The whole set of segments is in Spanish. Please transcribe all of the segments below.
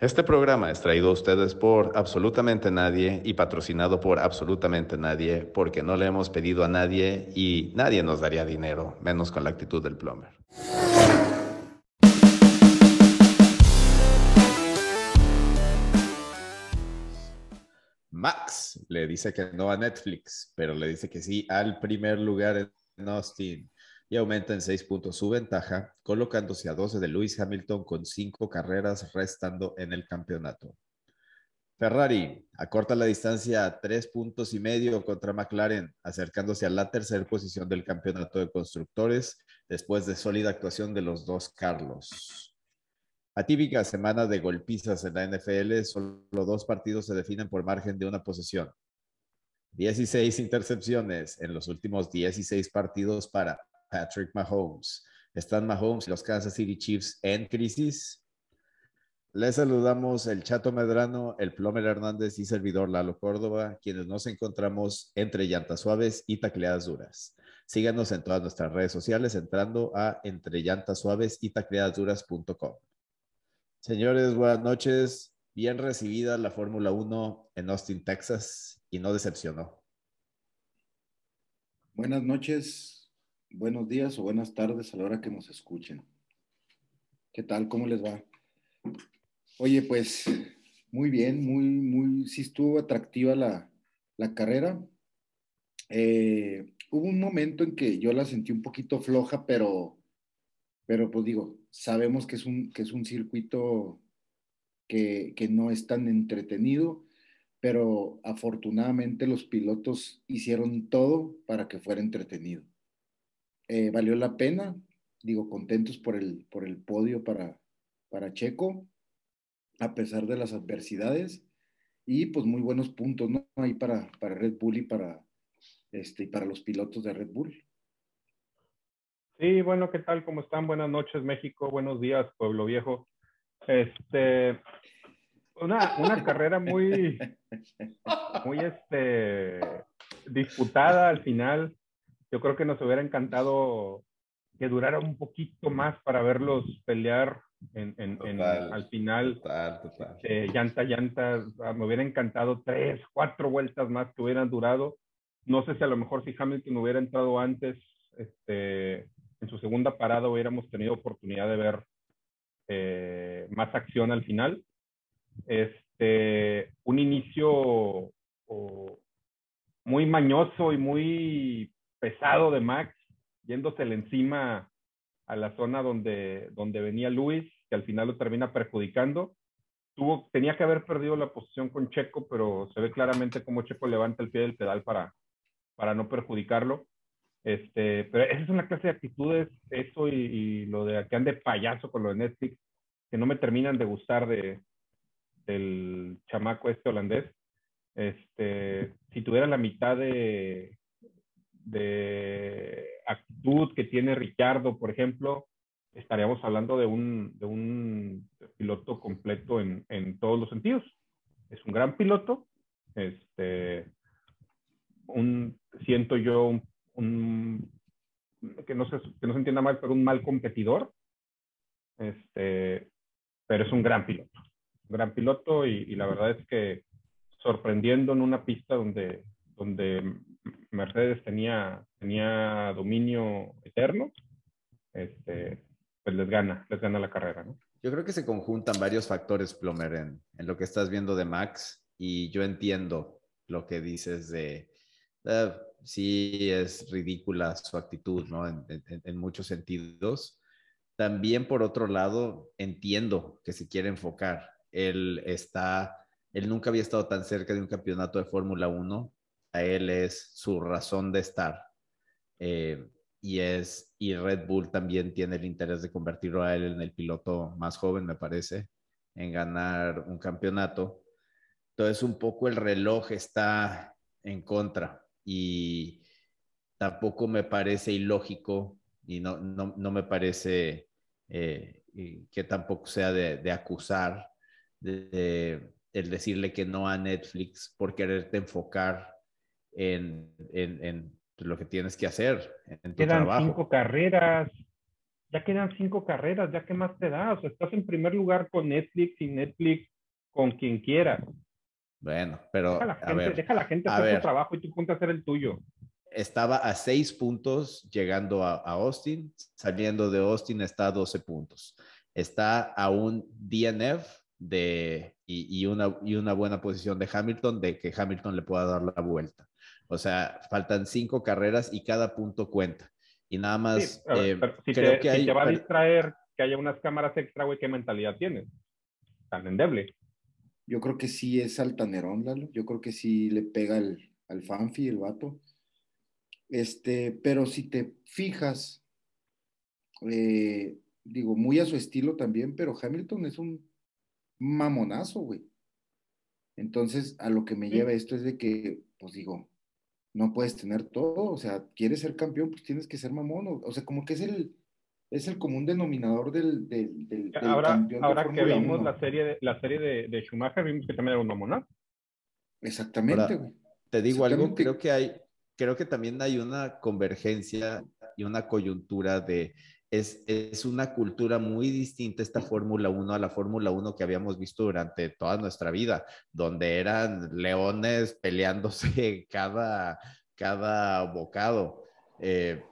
Este programa es traído a ustedes por absolutamente nadie y patrocinado por absolutamente nadie porque no le hemos pedido a nadie y nadie nos daría dinero, menos con la actitud del plumber. Max le dice que no a Netflix, pero le dice que sí al primer lugar en Austin y aumenta en seis puntos su ventaja, colocándose a 12 de Lewis Hamilton con cinco carreras restando en el campeonato. Ferrari acorta la distancia a tres puntos y medio contra McLaren, acercándose a la tercera posición del campeonato de constructores después de sólida actuación de los dos Carlos. Atípica semana de golpizas en la NFL, solo dos partidos se definen por margen de una posesión. 16 intercepciones en los últimos 16 partidos para Patrick Mahomes. Están Mahomes y los Kansas City Chiefs en crisis. Les saludamos el Chato Medrano, el Plomer Hernández y servidor Lalo Córdoba, quienes nos encontramos entre llantas suaves y tacleadas duras. Síganos en todas nuestras redes sociales entrando a entre llantas suaves y tacleadasduras.com. Señores, buenas noches. Bien recibida la Fórmula 1 en Austin, Texas y no decepcionó. Buenas noches, buenos días o buenas tardes a la hora que nos escuchen. ¿Qué tal? ¿Cómo les va? Oye, pues muy bien, muy, muy, sí estuvo atractiva la, carrera. Eh, hubo un momento en que yo la sentí un poquito floja, pero, pero pues digo, sabemos que es un, que es un circuito que, que no es tan entretenido, pero afortunadamente los pilotos hicieron todo para que fuera entretenido. Eh, valió la pena, digo, contentos por el, por el podio para, para Checo, a pesar de las adversidades, y pues muy buenos puntos, ¿no? Ahí para, para Red Bull y para, este, y para los pilotos de Red Bull. Sí, bueno, ¿qué tal? ¿Cómo están? Buenas noches, México. Buenos días, Pueblo Viejo. Este, una, una carrera muy, muy, este, disputada al final. Yo creo que nos hubiera encantado que durara un poquito más para verlos pelear en, en, al final. Total, total. Eh, llanta, llanta. Me hubiera encantado tres, cuatro vueltas más que hubieran durado. No sé si a lo mejor si Hamilton hubiera entrado antes, este, en su segunda parada hubiéramos tenido oportunidad de ver eh, más acción al final. Este, un inicio muy mañoso y muy pesado de Max, yéndosele encima a la zona donde, donde venía Luis, que al final lo termina perjudicando. Tuvo, tenía que haber perdido la posición con Checo, pero se ve claramente cómo Checo levanta el pie del pedal para, para no perjudicarlo. Este, pero esa es una clase de actitudes, eso y, lo de que ande payaso con lo de Netflix, que no me terminan de gustar de, del chamaco este holandés. Este, si tuviera la mitad de, de actitud que tiene Ricardo, por ejemplo, estaríamos hablando de un, de un piloto completo en, en, todos los sentidos. Es un gran piloto, este, un, siento yo que, no se, que no se entienda mal, pero un mal competidor, este, pero es un gran piloto, un gran piloto y la verdad es que sorprendiendo en una pista donde, donde Mercedes tenía, tenía dominio eterno, este, pues les gana, les gana la carrera, ¿no? Yo creo que se conjuntan varios factores, Plomer, en, en lo que estás viendo de Max y yo entiendo lo que dices de, uh, sí es ridícula su actitud, ¿no? En, muchos sentidos. También, por otro lado, entiendo que se quiere enfocar. Él está, él nunca había estado tan cerca de un campeonato de Fórmula 1 a él es su razón de estar. Eh, y es y Red Bull también tiene el interés de convertirlo a él en el piloto más joven, me parece, en ganar un campeonato. Entonces, un poco el reloj está en contra y tampoco me parece ilógico y no, no, no me parece eh, que tampoco sea de, acusar de, el decirle que no a Netflix por quererte enfocar en, en, en, lo que tienes que hacer en tu Quedan trabajo. cinco carreras. ya quedan cinco carreras, ya qué más te da, o sea, estás en primer lugar con Netflix y Netflix con quien quieras. Bueno, pero deja la gente, a ver, deja la gente hacer su trabajo y tú ponte a hacer el tuyo. Estaba a seis puntos llegando a, Austin, saliendo de Austin está a 12 puntos. Está a un DNF de, y, una, y una buena posición de Hamilton de que Hamilton le pueda dar la vuelta. O sea, faltan cinco carreras y cada punto cuenta. Y nada más, eh, si creo que si te va a distraer que haya unas cámaras extra, güey, ¿qué mentalidad tienes? Tan endeble. Yo creo que sí es altanerón, Lalo. Yo creo que sí le pega al, al Fanfi, el vato. Este, pero si te fijas, eh, digo, muy a su estilo también, pero Hamilton es un mamonazo, güey. Entonces, a lo que me lleva esto es de que, pues digo, no puedes tener todo, o sea, quieres ser campeón, pues tienes que ser mamón, o, sea, como que es el, es el común denominador del, del, del, ahora, campeón Ahora que vimos la serie, de, la serie de, de, Schumacher, vimos que también era un mamón, Exactamente, güey. Te digo algo, creo que hay, creo que también hay una convergencia y una coyuntura de es, es, una cultura muy distinta esta Fórmula 1 a la Fórmula 1 que habíamos visto durante toda nuestra vida, donde eran leones peleándose cada, cada bocado. Eh,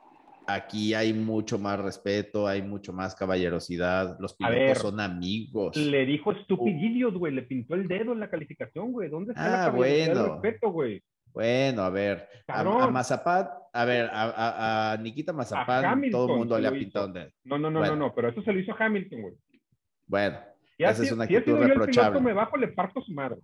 aquí hay mucho más respeto, hay mucho más caballerosidad, los pilotos son amigos. Le dijo estupidillos, güey, le pintó el dedo en la calificación, güey. ¿Dónde está ah, bueno. respeto, güey? Bueno, a ver, a, a, Mazapán, a ver, a, a Nikita Mazapán, todo el mundo le ha pintado un No, no, no, no, no, pero eso se lo hizo Hamilton, güey. Bueno, esa es una actitud si reprochable. Yo me bajo, le parto su madre.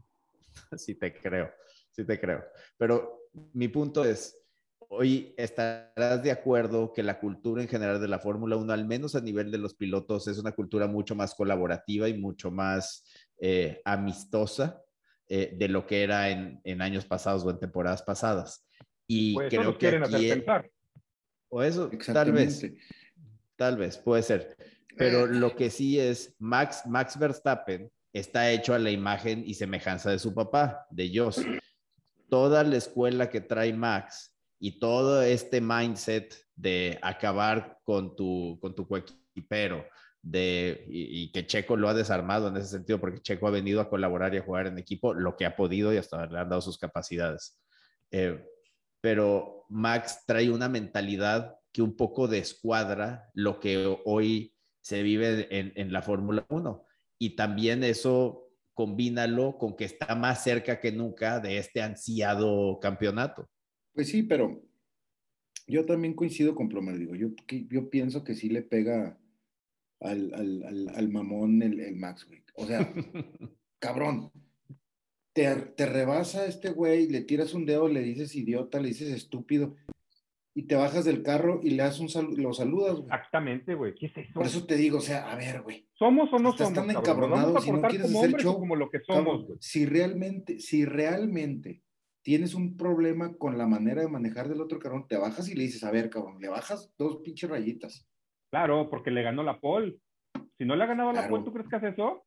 sí te creo, sí te creo. Pero mi punto es, hoy estarás de acuerdo que la cultura en general de la Fórmula 1, al menos a nivel de los pilotos, es una cultura mucho más colaborativa y mucho más eh, amistosa eh, de lo que era en, en, años pasados o en temporadas pasadas. Y pues creo que aquí, pensar. O eso, tal vez, tal vez, puede ser. Pero lo que sí es, Max, Max Verstappen está hecho a la imagen y semejanza de su papá, de Joss. Toda la escuela que trae Max y todo este mindset de acabar con tu, con tu coequipero, de, y, que Checo lo ha desarmado en ese sentido, porque Checo ha venido a colaborar y a jugar en equipo lo que ha podido y hasta le han dado sus capacidades. Eh, pero Max trae una mentalidad que un poco descuadra lo que hoy se vive en, en la Fórmula 1. Y también eso combínalo con que está más cerca que nunca de este ansiado campeonato. Pues sí, pero yo también coincido con Plomer, digo, yo, yo pienso que sí le pega al, al, al, mamón el, el, Max, güey. O sea, cabrón, te, te rebasa este güey, le tiras un dedo, le dices idiota, le dices estúpido, y te bajas del carro y le das un saludo, lo saludas, güey. Exactamente, güey. ¿Qué es eso? Por eso te digo, o sea, a ver, güey. ¿Somos o no Estás somos? Están encabronados si no quieres hacer show. Como lo que somos, güey. Si realmente, si realmente tienes un problema con la manera de manejar del otro cabrón, te bajas y le dices, a ver, cabrón, le bajas dos pinches rayitas. Claro, porque le ganó la pole. Si no le ha ganado la pole, ¿tú crees que hace eso?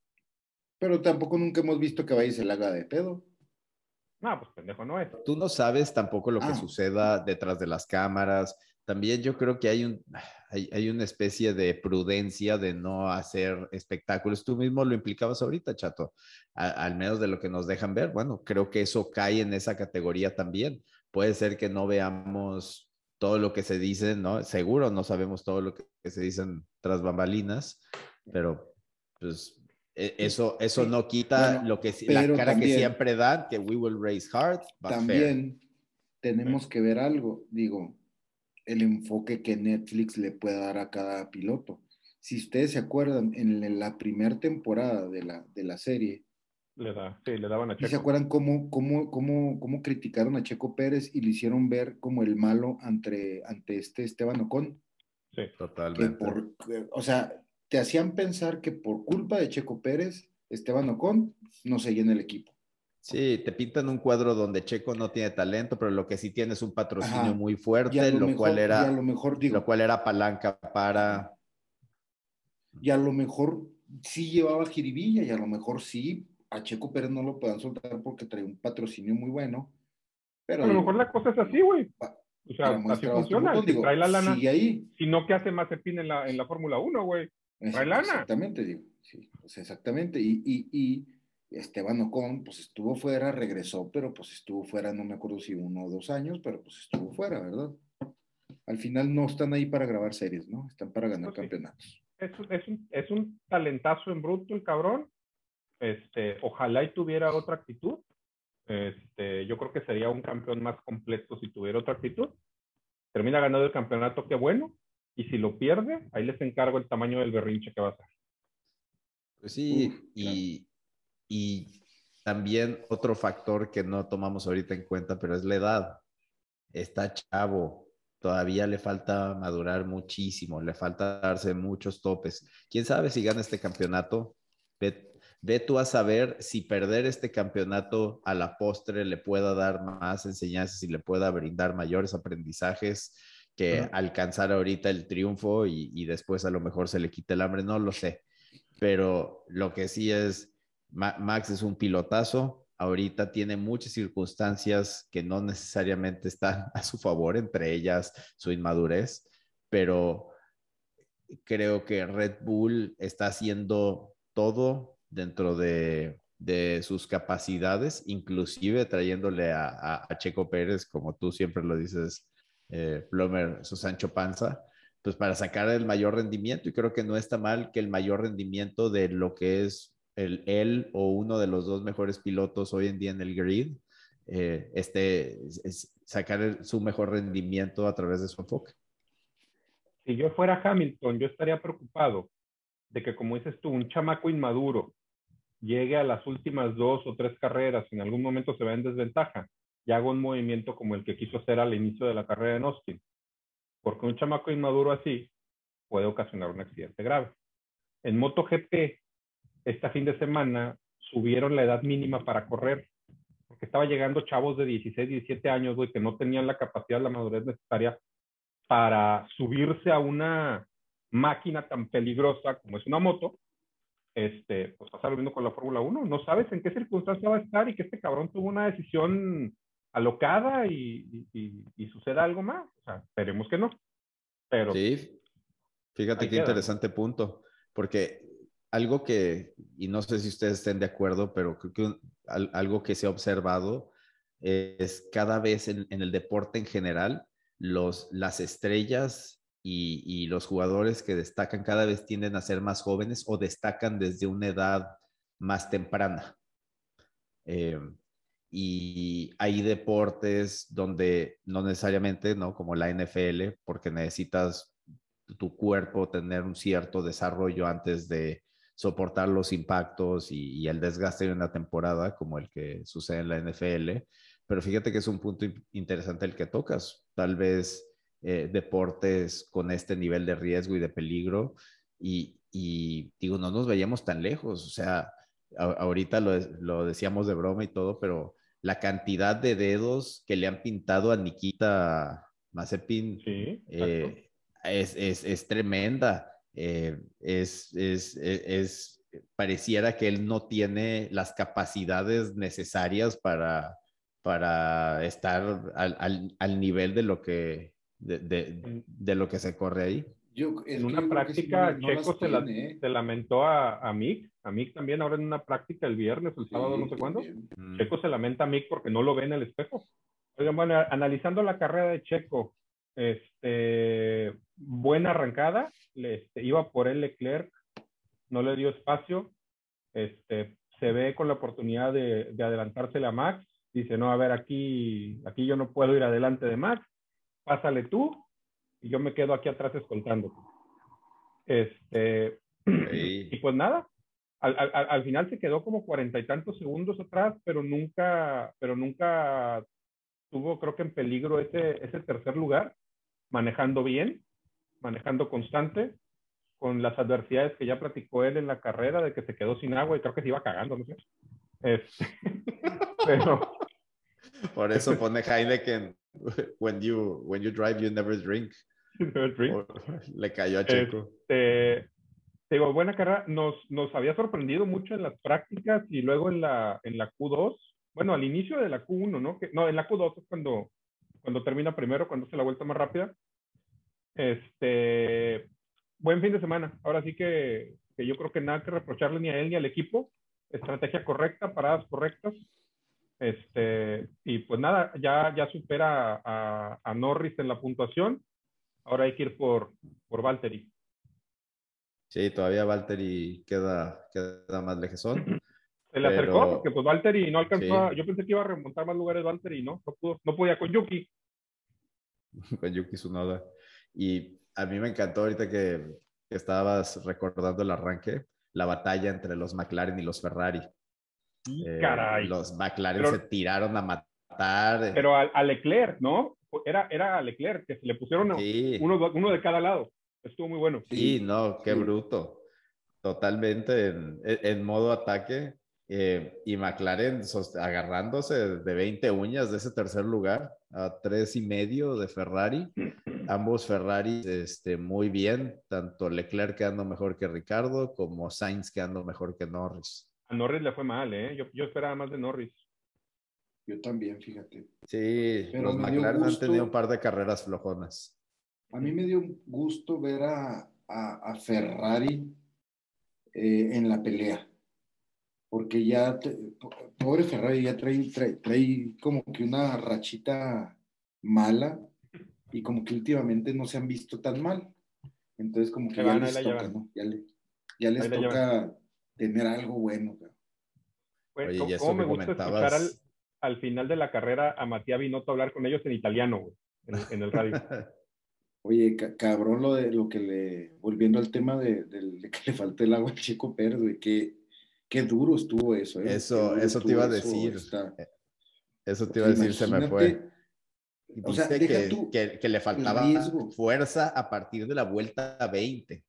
Pero tampoco nunca hemos visto que vaya y se la haga de pedo. No, pues pendejo no es. Tú no sabes tampoco lo que ah. suceda detrás de las cámaras. También yo creo que hay, un, hay, una especie de prudencia de no hacer espectáculos. Tú mismo lo implicabas ahorita, Chato, al menos de lo que nos dejan ver. Bueno, creo que eso cae en esa categoría también. Puede ser que no veamos todo lo que se dice, ¿no? Seguro no sabemos todo lo que, se dicen tras bambalinas, pero pues e, eso, eso no quita lo que la cara que siempre dan, que we will raise hard. también tenemos que ver algo, digo, el enfoque que Netflix le puede dar a cada piloto. Si ustedes se acuerdan, en la primera temporada de la, de la serie, le da, sí, le daban a Checo. ¿Y se acuerdan cómo, cómo, cómo, cómo criticaron a Checo Pérez y le hicieron ver como el malo ante, ante este Esteban Ocon? Sí, totalmente. Por, o sea, te hacían pensar que por culpa de Checo Pérez, Esteban Ocon no seguía en el equipo. Sí, te pintan un cuadro donde Checo no tiene talento, pero lo que sí tiene es un patrocinio muy fuerte, lo, cual era, lo, mejor, digo, lo cual era palanca para... Y a lo mejor sí llevaba jiribilla y a lo mejor sí a Checo Pérez no lo puedan soltar porque trae un patrocinio muy bueno. Pero a lo mejor la cosa es así, güey. O sea, así funciona. Si trae la lana, ahí. Si no, ¿qué hace Mazepin en la, en la Fórmula 1, güey? Trae lana. Exactamente, digo. Sí, pues exactamente. Y, y, y Esteban Ocon, pues estuvo fuera, regresó, pero pues estuvo fuera, no me acuerdo si uno o dos años, pero pues estuvo fuera, ¿verdad? Al final no están ahí para grabar series, ¿no? Están para ganar pues campeonatos. Es, es, un, es un talentazo en bruto el cabrón. Este, ojalá y tuviera otra actitud. Este, yo creo que sería un campeón más completo si tuviera otra actitud. Termina ganando el campeonato, qué bueno. Y si lo pierde, ahí les encargo el tamaño del berrinche que va a hacer. Pues sí, y, y también otro factor que no tomamos ahorita en cuenta, pero es la edad. Está chavo, todavía le falta madurar muchísimo, le falta darse muchos topes. ¿Quién sabe si gana este campeonato? Ve, tú a saber si perder este campeonato a la postre le pueda dar más enseñanzas y le pueda brindar mayores aprendizajes que alcanzar ahorita el triunfo y, y después a lo mejor se le quite el hambre, no lo sé. Pero lo que sí es, Max es un pilotazo, ahorita tiene muchas circunstancias que no necesariamente están a su favor, entre ellas su inmadurez, pero creo que Red Bull está haciendo todo dentro de, sus capacidades, inclusive trayéndole a, Checo Pérez, como tú siempre lo dices, eh, Plomer, su Sancho Panza, pues para sacar el mayor rendimiento. Y creo que no está mal que el mayor rendimiento de lo que es el, él o uno de los dos mejores pilotos hoy en día en el grid, eh, este, sacar su mejor rendimiento a través de su enfoque. Si yo fuera Hamilton, yo estaría preocupado de que, como dices tú, un chamaco inmaduro llegue a las últimas dos o tres carreras en algún momento se vea en desventaja y haga un movimiento como el que quiso hacer al inicio de la carrera en Austin. Porque un chamaco inmaduro así puede ocasionar un accidente grave. En MotoGP este fin de semana subieron la edad mínima para correr, porque estaba llegando chavos de 16, 17 años, güey, que no tenían la capacidad, la madurez necesaria para subirse a una máquina tan peligrosa como es una moto, este, pues pasa lo mismo con la Fórmula 1. No sabes en qué circunstancia va a estar y que este cabrón tuvo una decisión alocada y, y, suceda algo más. O sea, esperemos que no. Pero. Sí, fíjate qué interesante punto, porque algo que, y no sé si ustedes estén de acuerdo, pero creo que algo que se ha observado es cada vez en, el deporte en general, los, las estrellas y, los jugadores que destacan cada vez tienden a ser más jóvenes o destacan desde una edad más temprana. Eh, y hay deportes donde no necesariamente, ¿no? Como la NFL, porque necesitas tu cuerpo tener un cierto desarrollo antes de, soportar los impactos y, el desgaste de una temporada como el que sucede en la NFL. Pero fíjate que es un punto interesante el que tocas. Tal vez eh, deportes con este nivel de riesgo y de peligro. Y, digo, no nos veíamos tan lejos. O sea, ahorita lo, decíamos de broma y todo, pero la cantidad de dedos que le han pintado a Nikita Mazepin eh, es, es, es, tremenda. Eh, es, es, es, pareciera que él no tiene las capacidades necesarias para, para estar al, al, nivel de lo que, de, de, de, lo que se corre ahí. Yo, en una práctica, Checo se, la, ¿eh? se, lamentó a, a Mick, a Mick también ahora en una práctica el viernes, el sábado, no sé cuándo. Mm. Checo se lamenta a Mick porque no lo ve en el espejo. Oigan, bueno, analizando la carrera de Checo, este, buena arrancada, este, iba por el Leclerc, no le dio espacio, este, se ve con la oportunidad de, de adelantársele a Max, dice, no, a ver, aquí, aquí yo no puedo ir adelante de Max, pásale tú, y yo me quedo aquí atrás escoltando. Este, y pues nada, al, al, al, final se quedó como cuarenta y tantos segundos atrás, pero nunca, pero nunca tuvo, creo que en peligro ese, ese tercer lugar, manejando bien manejando constante, con las adversidades que ya platicó él en la carrera, de que se quedó sin agua y creo que se iba cagando, no sé. Este, pero... Por eso pone Heineken, when you, when you drive, you never drink. le cayó a Checo. Este, digo, buena carrera. Nos, nos había sorprendido mucho en las prácticas y luego en la, en la Q2. Bueno, al inicio de la Q1, ¿no? Que, no, en la Q2 es cuando cuando termina primero, cuando hace la vuelta más rápida. Este, buen fin de semana. Ahora sí que, que yo creo que nada que reprocharle ni a él ni al equipo. Estrategia correcta, paradas correctas. Este, y pues nada, ya, ya supera a, a Norris en la puntuación. Ahora hay que ir por, por Valtteri. Sí, todavía Valtteri queda, queda más lejezón. Se le acercó Pero- porque pues Valtteri no alcanzó Sí. Yo pensé que iba a remontar más lugares Valtteri, ¿no? No, pudo, no podía con Yuki. con Yuki Tsunoda. Y a mí me encantó ahorita que, que estabas recordando el arranque, la batalla entre los McLaren y los Ferrari. Eh, Caray. Los McLaren Pero- se tiraron a matar. eh, Pero a, a Leclerc, ¿no? Era, era a Leclerc, que se le pusieron sí, uno, uno de cada lado. Estuvo muy bueno. sí, no, qué sí. bruto. Totalmente en, en modo ataque. eh, y McLaren agarrándose de 20 uñas de ese tercer lugar a tres y medio de Ferrari. Ambos Ferrari este, muy bien, tanto Leclerc quedando mejor que Ricardo como Sainz quedando mejor que Norris. A Norris le fue mal, ¿eh? Yo, yo esperaba más de Norris. Yo también, fíjate. Sí, Pero los McLaren han tenido un par de carreras flojonas. A mí me dio gusto ver a, a- a Ferrari eh, en la pelea. Porque ya, te- po- pobre Ferrari, ya trae, trae, trae como que una rachita mala y como que últimamente no se han visto tan mal. Entonces como que ya van, les toca. ¿no? Ya, le- ya les toca tener algo bueno. Güey, Oye, ¿cómo, y eso cómo me que gusta comentabas- escuchar al, al final de la carrera a Matías Binotto hablar con ellos en italiano, güey, en, en el radio. Oye, ca- cabrón lo de lo que le, volviendo al tema de, del- de que le faltó el agua al Chico Pérez, güey, qué, qué duro estuvo eso, ¿eh? Eso- eso te iba a eso, decir. está- Eso te iba a decir, se me fue. O sea, que, tú que- que le faltaba fuerza a partir de la vuelta 20.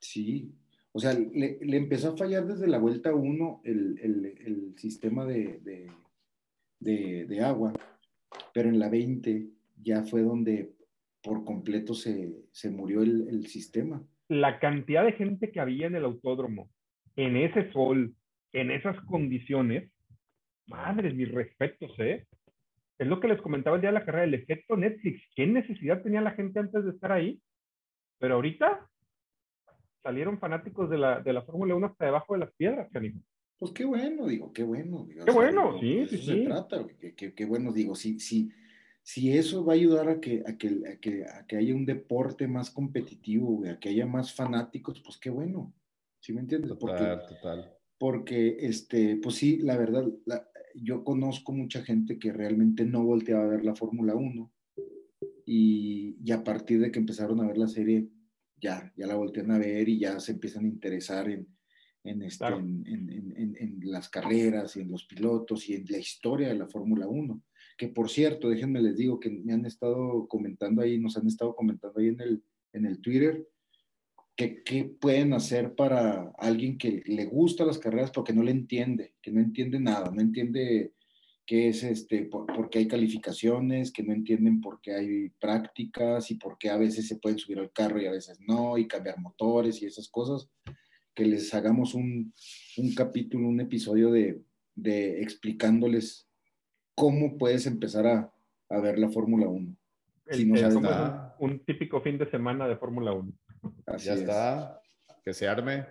Sí, o sea, le, empezó a fallar desde la vuelta 1 el, el- sistema de, de, agua, pero en la 20 ya fue donde por completo se, se murió el, sistema. La cantidad de gente que había en el autódromo, en ese sol, en esas condiciones, madre, mis respetos, ¿eh? Es lo que les comentaba el día de la carrera, el efecto Netflix. ¿Qué necesidad tenía la gente antes de estar ahí? Pero ahorita salieron fanáticos de la, de la Fórmula 1 hasta debajo de las piedras, canijo. Pues qué bueno, digo, qué bueno. digo, Qué o sea, bueno, digo, sí, sí, eso se sí. trata, qué, qué- qué bueno, digo, si, si, si eso va a ayudar a que, a que, a que, a que haya un deporte más competitivo, a que haya más fanáticos, pues qué bueno, ¿sí me entiendes? Porque, Total, total. porque este, pues sí, la verdad, la- yo conozco mucha gente que realmente no volteaba a ver la Fórmula 1 y, y a partir de que empezaron a ver la serie, ya, ya la voltean a ver y ya se empiezan a interesar en, en, este, Claro. en, en- en- las carreras y en los pilotos y en la historia de la Fórmula 1. Que por cierto, déjenme les digo que me han estado comentando ahí, nos han estado comentando ahí en el, en el Twitter, que qué pueden hacer para alguien que le gusta las carreras porque no le entiende, que no entiende nada, no entiende qué es este, por, por qué hay calificaciones, que no entienden por qué hay prácticas y por qué a veces se pueden subir al carro y a veces no, y cambiar motores y esas cosas, que les hagamos un, un capítulo, un episodio de, de explicándoles cómo puedes empezar a, a ver la Fórmula 1. El- Si no sabes nada. un, un típico fin de semana de Fórmula 1. Así Ya es. está. Que se arme.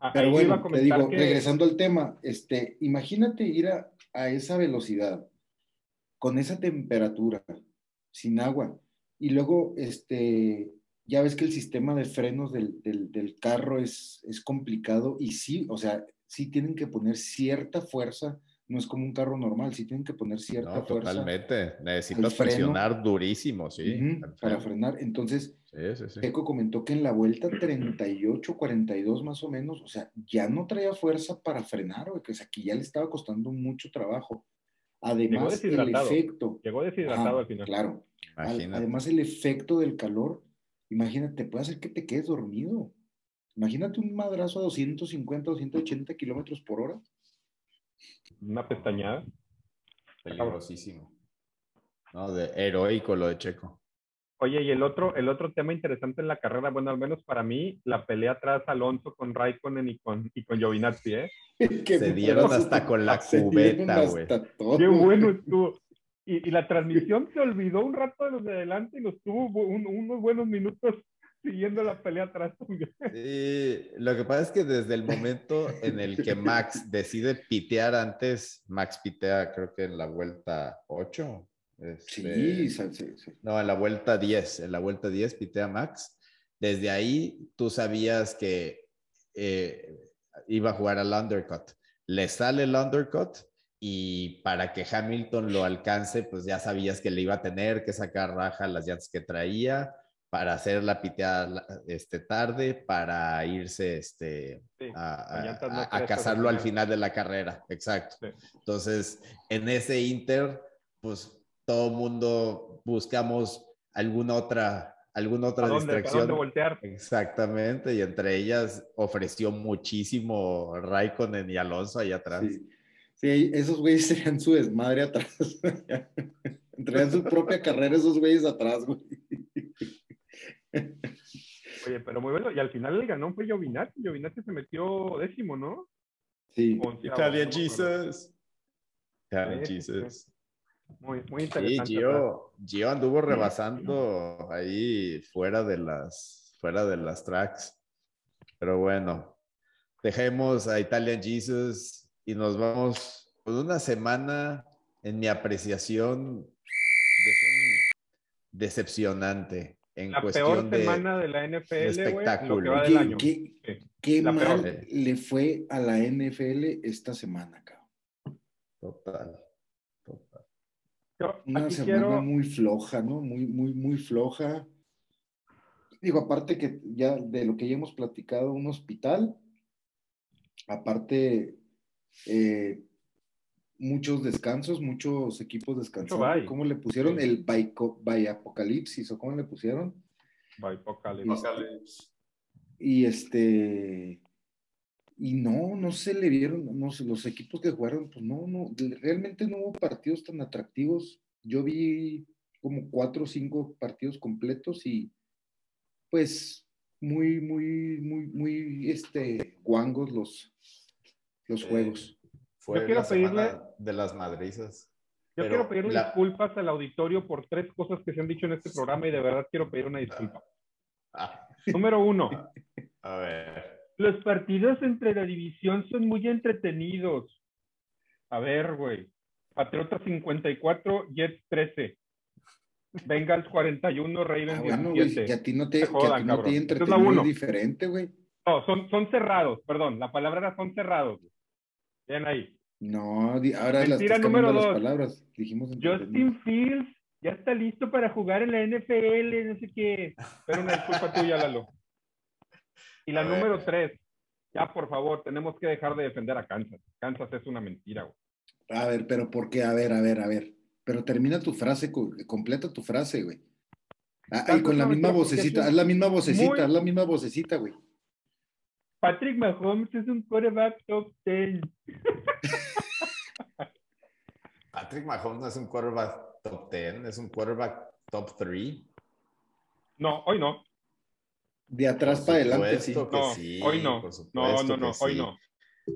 Ah, Pero ahí bueno, te digo, que- regresando al tema, este, imagínate ir a, a esa velocidad, con esa temperatura, sin agua, y luego, este, ya ves que el sistema de frenos del, del- carro es, es complicado y sí, o sea, sí tienen que poner cierta fuerza, no es como un carro normal, sí tienen que poner cierta No, fuerza totalmente. Necesitas presionar durísimo, sí. para frenar. Entonces, Sí, sí, sí. Checo comentó que en la vuelta 38, 42 más o menos, o sea, ya no traía fuerza para frenar, güey, que o sea, que ya le estaba costando mucho trabajo. Además, el deshidratado. efecto. Llegó deshidratado al final. Claro. Imagínate. además, el efecto del calor, imagínate, puede hacer que te quedes dormido. Imagínate un madrazo a 250, 280 kilómetros por hora. Una pestañada. Peligrosísimo. No, de heroico lo de Checo. Oye, y el otro, el otro tema interesante en la carrera, bueno, al menos para mí, la pelea atrás Alonso con Raikkonen y con, y con Giovinazzi, ¿eh? Se dieron hasta con la cubeta, güey. Qué bueno estuvo. y, la transmisión se olvidó un rato de los de adelante y nos tuvo unos buenos minutos siguiendo la pelea atrás. Sí, lo que pasa es que desde el momento en el que Max decide pitear antes, Max pitea creo que en la vuelta 8. Este, sí, sí, sí, No, en la vuelta 10, en la vuelta 10 pitea Max. Desde ahí tú sabías que eh, iba a jugar al undercut. Le sale el undercut y para que Hamilton lo alcance, pues ya sabías que le iba a tener que sacar raja las llantas que traía para hacer la piteada este, tarde, para irse este, a, cazarlo al final de la carrera. Exacto. Entonces, en ese Inter, pues todo mundo buscamos alguna otra alguna otra distracción. voltear? Exactamente, y entre ellas ofreció muchísimo Raikkonen y Alonso ahí atrás. Sí, esos güeyes serían su desmadre atrás. Traían su propia carrera esos güeyes atrás, güey. Oye, pero muy bueno. Y al final el ganón fue Giovinazzi. Giovinazzi se metió décimo, ¿no? Sí. Italian Jesus. Italian Jesus. Muy, muy interesante. Sí, Gio, Gio, anduvo rebasando ahí fuera de las, fuera de las tracks. Pero bueno, dejemos a Italian Jesus y nos vamos con una semana en mi apreciación decepcionante en la cuestión peor semana de la NFL, espectáculo. ¿Qué, mal le fue a la NFL esta semana, cabrón? Total, total. Una semana muy floja, ¿no? Muy, muy, muy floja. Digo, aparte que ya de lo que ya hemos platicado, un hospital, aparte, eh, muchos descansos, muchos equipos descansando. ¿Cómo le pusieron? El by, Apocalipsis, ¿o cómo le pusieron? By Apocalipsis. Y este, y no, no se le vieron, no sé, los equipos que jugaron, pues no, no, realmente no hubo partidos tan atractivos. Yo vi como cuatro o cinco partidos completos y pues muy, muy, muy, muy, este, guangos los, los juegos. Fue yo quiero pedirle de las madrizas. Yo quiero pedirle disculpas al auditorio por tres cosas que se han dicho en este programa y de verdad quiero pedir una disculpa. Ah. Número uno. A ver. Los partidos entre la división son muy entretenidos. A ver, güey. Patriota 54, Jets 13. Bengals 41, Ravens ah, bueno, 17. que a ti no te, jodan, que a ti no te diferente, güey. No, son, son cerrados, perdón. La palabra era son cerrados. Vean ahí. No, ahora Mentira número dos. palabras. Dijimos Justin Fields ya está listo para jugar en la NFL, no sé qué. Pero una disculpa tuya, Lalo. Y la número tres. Ya, por favor, tenemos que dejar de defender a Kansas. Kansas es una mentira, güey. A ver, pero ¿por qué? A ver, a ver, a ver. Pero termina tu frase, completa tu frase, güey. Ah, con la misma vocecita, haz la misma vocecita, haz la misma vocecita, güey. Patrick Mahomes es un quarterback top 10. Patrick Mahomes no es un quarterback top 10, es un quarterback top 3. No, hoy no. De atrás para adelante, sí. no, Hoy no. no, no, no, hoy no.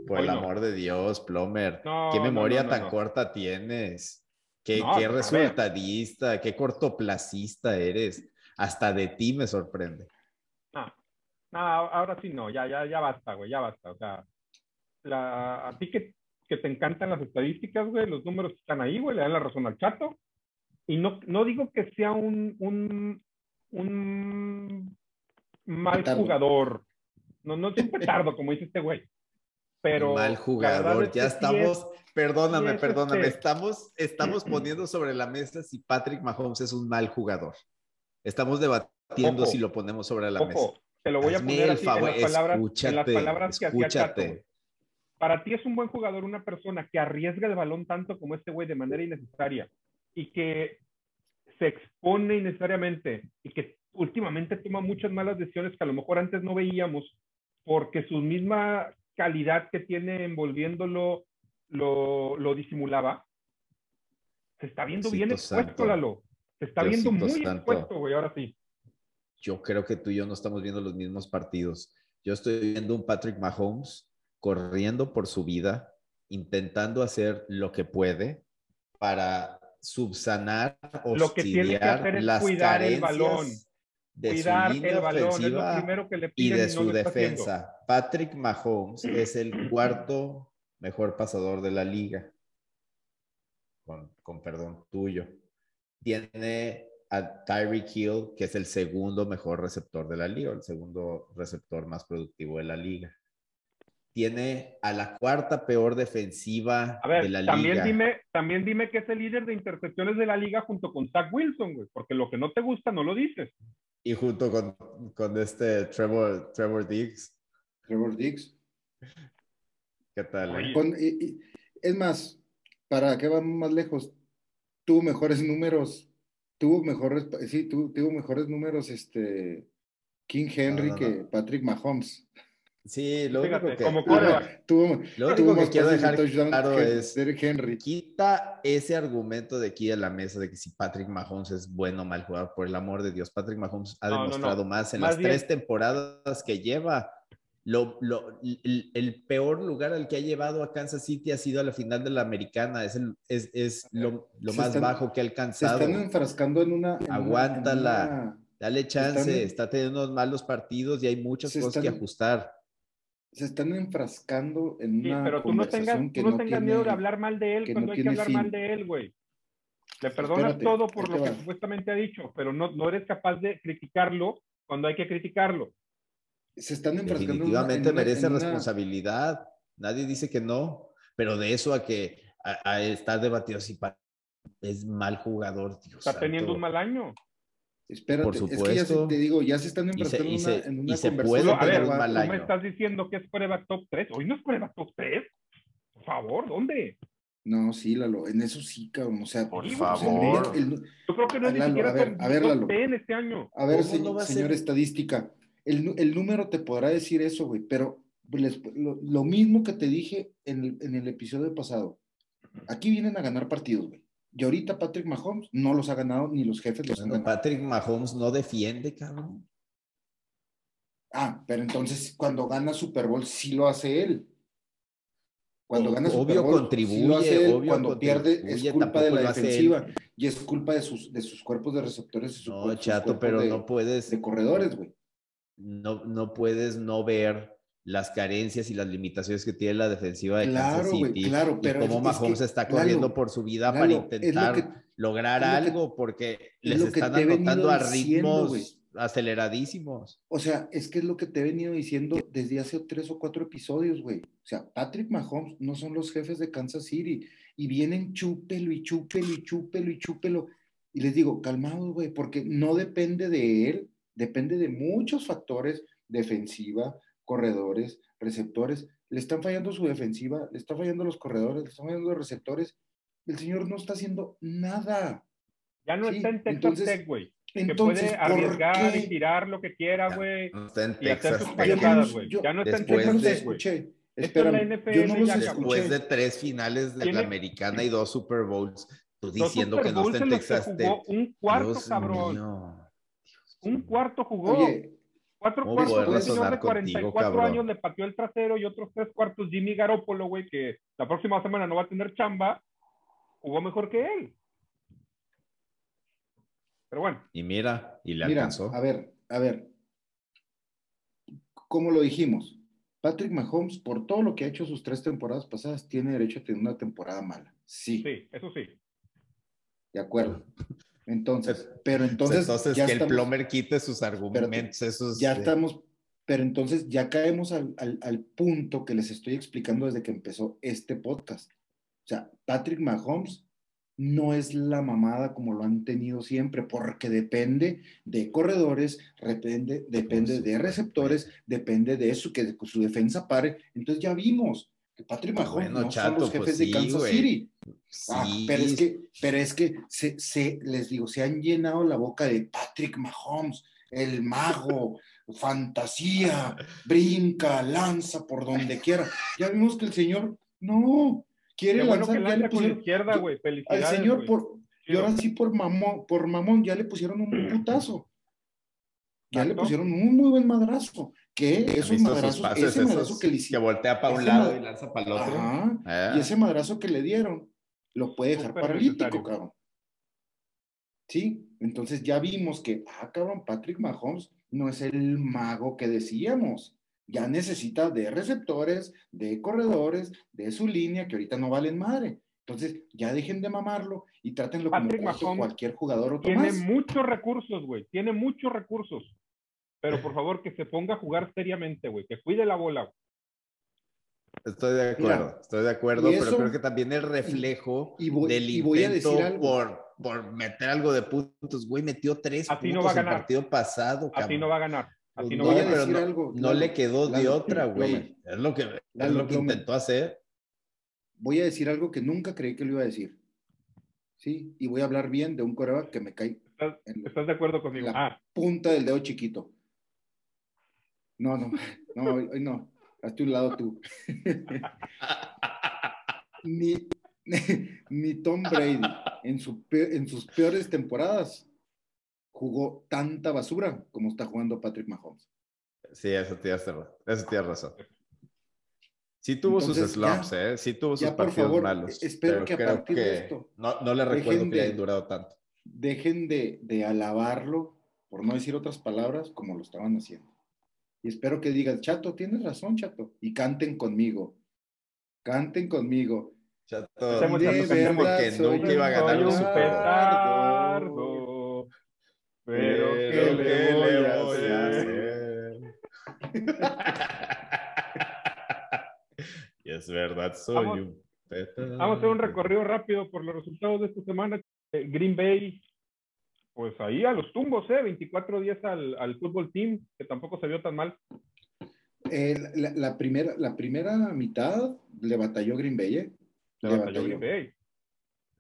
Por el amor de Dios, Plomer. ¿Qué memoria tan corta tienes? ¿Qué, qué resultadista, qué cortoplacista eres? Hasta de ti me sorprende. No, ahora sí no, ya, ya, ya basta, güey, ya basta. O sea, la, a ti que, que te encantan las estadísticas, güey, los números están ahí, güey, le dan la razón al chato. Y no, no digo que sea un, un, un mal jugador. No, no es un petardo, como dice este güey. Pero. Mal jugador, ya estamos. perdóname, perdóname. Este Estamos, estamos poniendo sobre la mesa si Patrick Mahomes es un mal jugador. Estamos debatiendo si lo ponemos sobre la mesa. Te lo voy a poner así, en, las palabras, en las palabras que hacía Chato. Para ti es un buen jugador una persona que arriesga el balón tanto como este güey de manera innecesaria y que se expone innecesariamente y que últimamente toma muchas malas decisiones que a lo mejor antes no veíamos porque su misma calidad que tiene envolviéndolo lo, lo disimulaba. Se está viendo bien expuesto, Lalo. Se está viendo muy expuesto, güey, ahora sí yo creo que tú y yo no estamos viendo los mismos partidos. Yo estoy viendo un Patrick Mahomes corriendo por su vida, intentando hacer lo que puede para subsanar o Lo que tiene que hacer es cuidar el balón. De cuidar su el balón es lo primero que le piden y de su defensa. Patrick Mahomes es el cuarto mejor pasador de la liga. Con, con perdón tuyo. Tiene a Tyreek Hill, que es el segundo mejor receptor de la liga, el segundo receptor más productivo de la liga. Tiene a la cuarta peor defensiva de la también liga. Dime, también dime que es el líder de intercepciones de la liga junto con Zach Wilson, güey, porque lo que no te gusta no lo dices. Y junto con, con este Trevor, Trevor Diggs. Trevor Diggs. ¿Qué tal? Eh? es más, para que vamos más lejos, tuvo mejores números tuvo mejores, sí, tuvo, mejores números este King Henry que Patrick Mahomes. Sí, lo único que, tuvo, lo único que quiero dejar claro es Henry. quita ese argumento de aquí a la mesa de que si Patrick Mahomes es bueno o mal jugador, por el amor de Dios, Patrick Mahomes ha demostrado más en las tres temporadas que lleva lo, lo, el, peor lugar al que ha llevado a Kansas City ha sido a la final de la americana. Es, el, es, es lo, lo más bajo que ha alcanzado. Se están enfrascando en una. Aguántala. Dale chance. está teniendo unos malos partidos y hay muchas cosas que ajustar. Se están enfrascando en una. Sí, pero tú no tengas, tú no, tengas miedo de hablar mal de él cuando hay que hablar mal de él, güey. Le perdonas todo por lo que supuestamente ha dicho, pero no, no eres capaz de criticarlo cuando hay que criticarlo se están enfrascando. Definitivamente merece responsabilidad. Nadie dice que no, pero de eso a que a, estar debatido si es mal jugador. Está teniendo un mal año. Espérate, Por supuesto. es que ya te digo, ya se están enfrascando en una, en una conversación. a ver, un mal año. me estás diciendo que es prueba top 3. Hoy no es prueba top 3. Por favor, ¿dónde? No, sí, Lalo, en eso sí, cabrón. O sea, por favor. Yo creo que no es ni siquiera a ver, a ver, Lalo. en este año. A ver, señor estadística el, número te podrá decir eso, güey, pero lo, mismo que te dije en el, episodio pasado. Aquí vienen a ganar partidos, güey. Y ahorita Patrick Mahomes no los ha ganado ni los jefes los han ganado. Patrick Mahomes no defiende, cabrón. Ah, pero entonces cuando gana Super Bowl sí lo hace él. Cuando gana Super Bowl, contribuye, lo hace él. cuando pierde es culpa de la defensiva y es culpa de sus, de sus cuerpos de receptores. no, chato, pero no puedes. De corredores, güey no, no puedes no ver las carencias y las limitaciones que tiene la defensiva de Kansas City claro, pero y cómo Mahomes está corriendo por su vida para intentar lograr algo porque les están anotando a ritmos aceleradísimos. O sea, es que es lo que te he venido diciendo desde hace tres o cuatro episodios, güey. O sea, Patrick Mahomes no son los jefes de Kansas City y vienen chúpelo y chúpelo y chúpelo y chúpelo. Y les digo, calmados, güey, porque no depende de él Depende de muchos factores, defensiva, corredores, receptores. Le están fallando su defensiva, le están fallando los corredores, le están fallando los receptores. El señor no está haciendo nada. Ya no está en Texas Tech, güey. Que puede arriesgar y tirar lo que quiera, güey. No está en Texas güey. Ya no está en Texas Tech, güey. Espera, yo no los Después de tres finales de la americana y dos Super Bowls, tú diciendo que no está en Texas Tech. Un cuarto, cabrón. Un cuarto jugó. Cuatro cuartos, un señor de 44 años le pateó el trasero y otros tres cuartos Jimmy Garoppolo, güey, que la próxima semana no va a tener chamba, jugó mejor que él. Pero bueno. Y mira, y le alcanzó. A ver, a ver. Como lo dijimos, Patrick Mahomes, por todo lo que ha hecho sus tres temporadas pasadas, tiene derecho a tener una temporada mala. Sí. Sí, eso sí. De acuerdo. Entonces, pero entonces. Entonces, que el plomer quite sus argumentos. ya estamos, pero entonces ya caemos al, al, punto que les estoy explicando desde que empezó este podcast. O sea, Patrick Mahomes no es la mamada como lo han tenido siempre, porque depende de corredores, depende, depende de receptores, depende de eso, que su defensa pare. Entonces ya vimos que Patrick Mahomes no son los jefes pues de Kansas City. Ah, pero es que, pero es que se, se, les digo, se han llenado la boca de Patrick Mahomes, el mago, fantasía, brinca, lanza por donde quiera. Ya vimos que el señor no quiere lanzar. ya le pusieron, izquierda, güey. Al señor por, y ahora sí por mamón, por mamón, ya le pusieron un putazo. Ya le pusieron un muy buen madrazo que esos madrazos, ese madrazo que le hicieron. Que voltea para un lado y lanza para el otro. Y ah. ese madrazo que le dieron lo puede dejar paralítico, cabrón. Sí, entonces ya vimos que, ah, cabrón, Patrick Mahomes no es el mago que decíamos. Ya necesita de receptores, de corredores, de su línea, que ahorita no valen madre. Entonces, ya dejen de mamarlo y trátenlo como cualquier jugador otro Tiene muchos recursos, güey. Tiene muchos recursos. Pero por favor, que se ponga a jugar seriamente, güey. Que cuide la bola. Estoy de acuerdo, estoy de acuerdo, pero creo que también el reflejo del intento por, por meter algo de puntos, güey, metió tres puntos no va a ganar. el partido pasado. Así no va a ganar. Así no, va a decir algo, no, le quedó de otra, güey. Es lo que, es lo que intentó hacer. Voy a decir algo que nunca creí que lo iba a decir. Sí, y voy a hablar bien de un coreback que me cae. ¿Estás, de acuerdo conmigo? La ah. punta del dedo chiquito. No, no, no, hoy no. Hazte un lado tú. ni, ni, Tom Brady en, su, en sus peores temporadas jugó tanta basura como está jugando Patrick Mahomes. Sí, eso tienes, eso tienes razón. Sí tuvo sus slumps, ¿eh? Sí tuvo sus partidos malos. Espero que a partir de esto... No, no le recuerdo que haya durado tanto. Dejen de, de alabarlo, por no decir otras palabras, como lo estaban haciendo. Y espero que digan, Chato, tienes razón, Chato. Y canten conmigo. Canten conmigo. Chato, de verdad, que nunca iba a ganar un petardo, pero, ¿qué, le voy, a hacer? y es verdad, soy un petardo. Vamos a hacer un recorrido rápido por los resultados de esta semana. Eh, Green Bay pues ahí a los tumbos, ¿eh? 24 días al, al fútbol team, que tampoco se vio tan mal. Eh, la, primera, la primera mitad le batalló Green Bay, ¿eh? Le, batalló, Green Bay.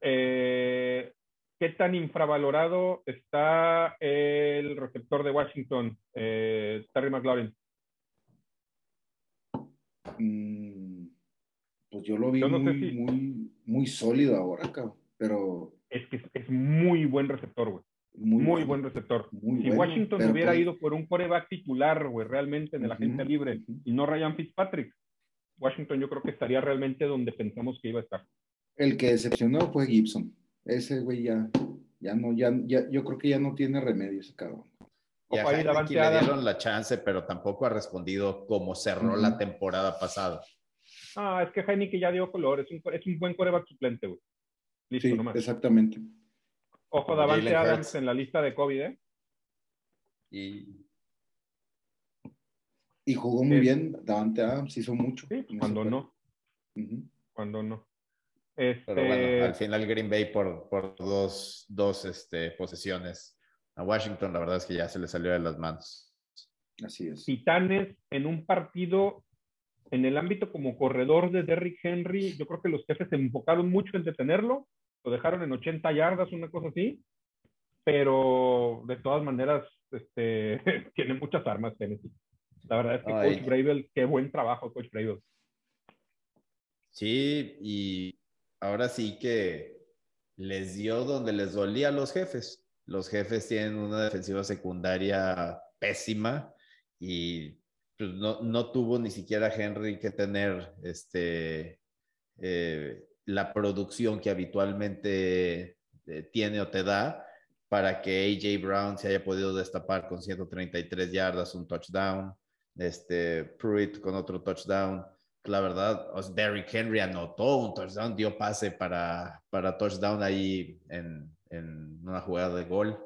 Eh, ¿Qué tan infravalorado está el receptor de Washington, eh, Terry McLaurin? Mm, pues yo lo vi muy, muy, muy sólido ahora, cabrón, pero... Es que es muy buen receptor, güey. Muy, buen receptor. si Washington hubiera pues ido por un coreback titular, güey, realmente en la agencia libre y no Ryan Fitzpatrick, Washington yo creo que estaría realmente donde pensamos que iba a estar. El que decepcionó fue Gibson. Ese güey ya, ya no, ya, ya, yo creo que ya no tiene remedio ese cabrón. Y a le dieron la chance, pero tampoco ha respondido como cerró la temporada pasada. Ah, es que Heineken ya dio color, es un, es un buen coreback suplente, güey. Listo, sí, nomás. Exactamente. Ojo, Davante Adams en la lista de COVID, ¿eh? Y, y jugó muy bien, Davante Adams hizo mucho. Sí, cuando no. Cuando no. Pero bueno, este al final Green Bay por, por dos, dos este, posesiones a Washington, la verdad es que ya se le salió de las manos. Así es. Titanes en un partido en el ámbito como corredor de Derrick Henry, yo creo que los jefes se enfocaron mucho en detenerlo lo dejaron en 80 yardas, una cosa así, pero de todas maneras este, tiene muchas armas Tennessee. La verdad es que Coach Bravel, qué buen trabajo Coach Bravel. Sí, y ahora sí que les dio donde les dolía a los jefes. Los jefes tienen una defensiva secundaria pésima y pues, no, no, tuvo ni siquiera Henry que tener este, eh, la producción que habitualmente eh, tiene o te da para que AJ Brown se haya podido destapar con 133 yardas, un touchdown, este Pruitt con otro touchdown. La verdad, Derrick Henry anotó un touchdown, dio pase para, para touchdown ahí en, en una jugada de gol.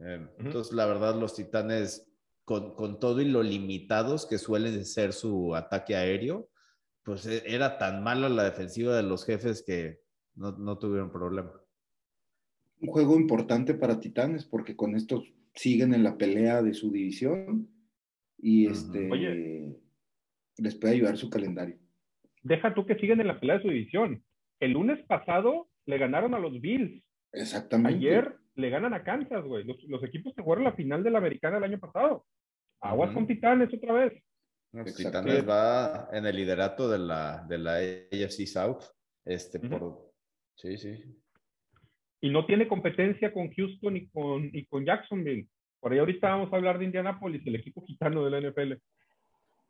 Eh, entonces, la verdad, los Titanes, con, con, todo y lo limitados que suelen ser su ataque aéreo, pues e, era tan mala la defensiva de los jefes que no, tuvieron problema. Un juego importante para Titanes porque con esto siguen en la pelea de su división y este les puede ayudar su calendario. Deja tú que siguen en la pelea de su división. El lunes pasado le ganaron a los Bills. Exactamente. Ayer le ganan a Kansas, güey. Los, equipos que jugaron la final de la americana el año pasado. Aguas con Titanes otra vez. Titanes va en el liderato de la, de la AFC South. Este, por... Sí, sí. Y no tiene competencia con Houston y con, y con Jacksonville. Por ahí ahorita vamos a hablar de Indianapolis, el equipo gitano de la NFL.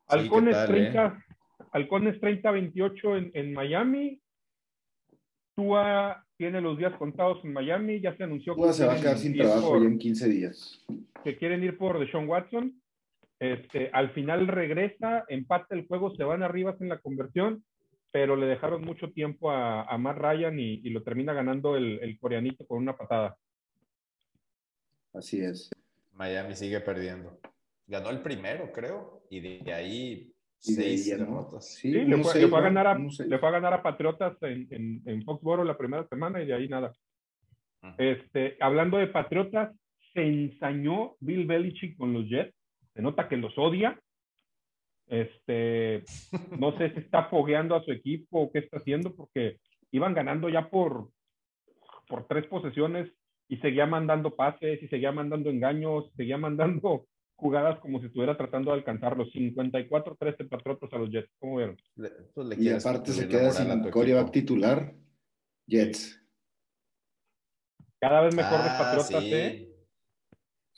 Halcones, 30, 30-28 en, en, Miami. Tua tiene los días contados en Miami, ya se anunció Tua que se va a quedar sin trabajo por- ya en 15 días. que quieren ir por Deshaun Watson. Este, al final regresa, empata el juego, se van arriba en la conversión, pero le dejaron mucho tiempo a, a Matt Ryan y, y lo termina ganando el, el coreanito con una patada. Así es. Miami sigue perdiendo. Ganó el primero, creo, y de ahí Y seis derrotas. Sí, Sí, le, fue, seis, le fue a ganar a, Uno seis. le fue a ganar a Patriotas en, en, en Foxboro la primera semana y de ahí nada. Este, hablando de Patriotas, se ensañó Bill Belichick con los Jets. Se nota que los odia. Este, no sé si está fogueando a su equipo o qué está haciendo, porque iban ganando ya por, por tres posesiones y seguía mandando pases y seguía mandando engaños, seguía mandando jugadas como si estuviera tratando de alcanzar los 54-13 Patriotas a los Jets. ¿Cómo vieron? Le- pues le Y aparte se queda sin coreback titular. Jets. Cada vez mejores Ah, Patriotas, sí. ¿eh?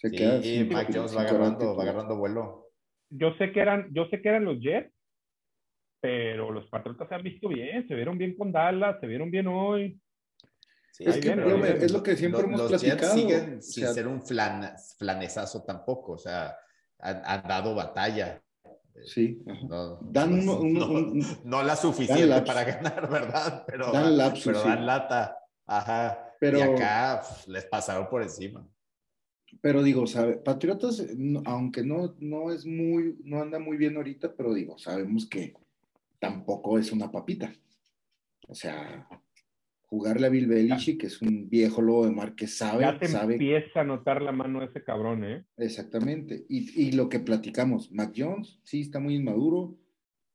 Se Sí, queda sin, Mac Jones va agarrando, va agarrando vuelo. yo sé que eran, yo sé que eran los Jets, pero los Patriotas se han visto bien, se vieron bien con Dallas, se vieron bien hoy. Sí, Es que, viene. es lo que siempre Los- hemos los platicado. Jets siguen O sin sea, ser un flan, flanezazo tampoco, o sea, han, han dado batalla. Sí. No, Dan no, un- no la suficiente lapsus. para ganar, ¿verdad? Pero Dan lapsus, pero sí. dan lata. Ajá. Pero- Y acá pf, les pasaron por encima. Pero digo, sabe, Patriotas, no- aunque no, no es muy, no anda muy bien ahorita, pero digo, sabemos que tampoco es una papita. O sea, jugarle a Bill Belichick, que es un viejo lobo de mar que sabe, ya te sabe empieza a notar la mano ese cabrón, ¿eh? exactamente. Y, y lo que platicamos, Mac Jones, sí está muy inmaduro,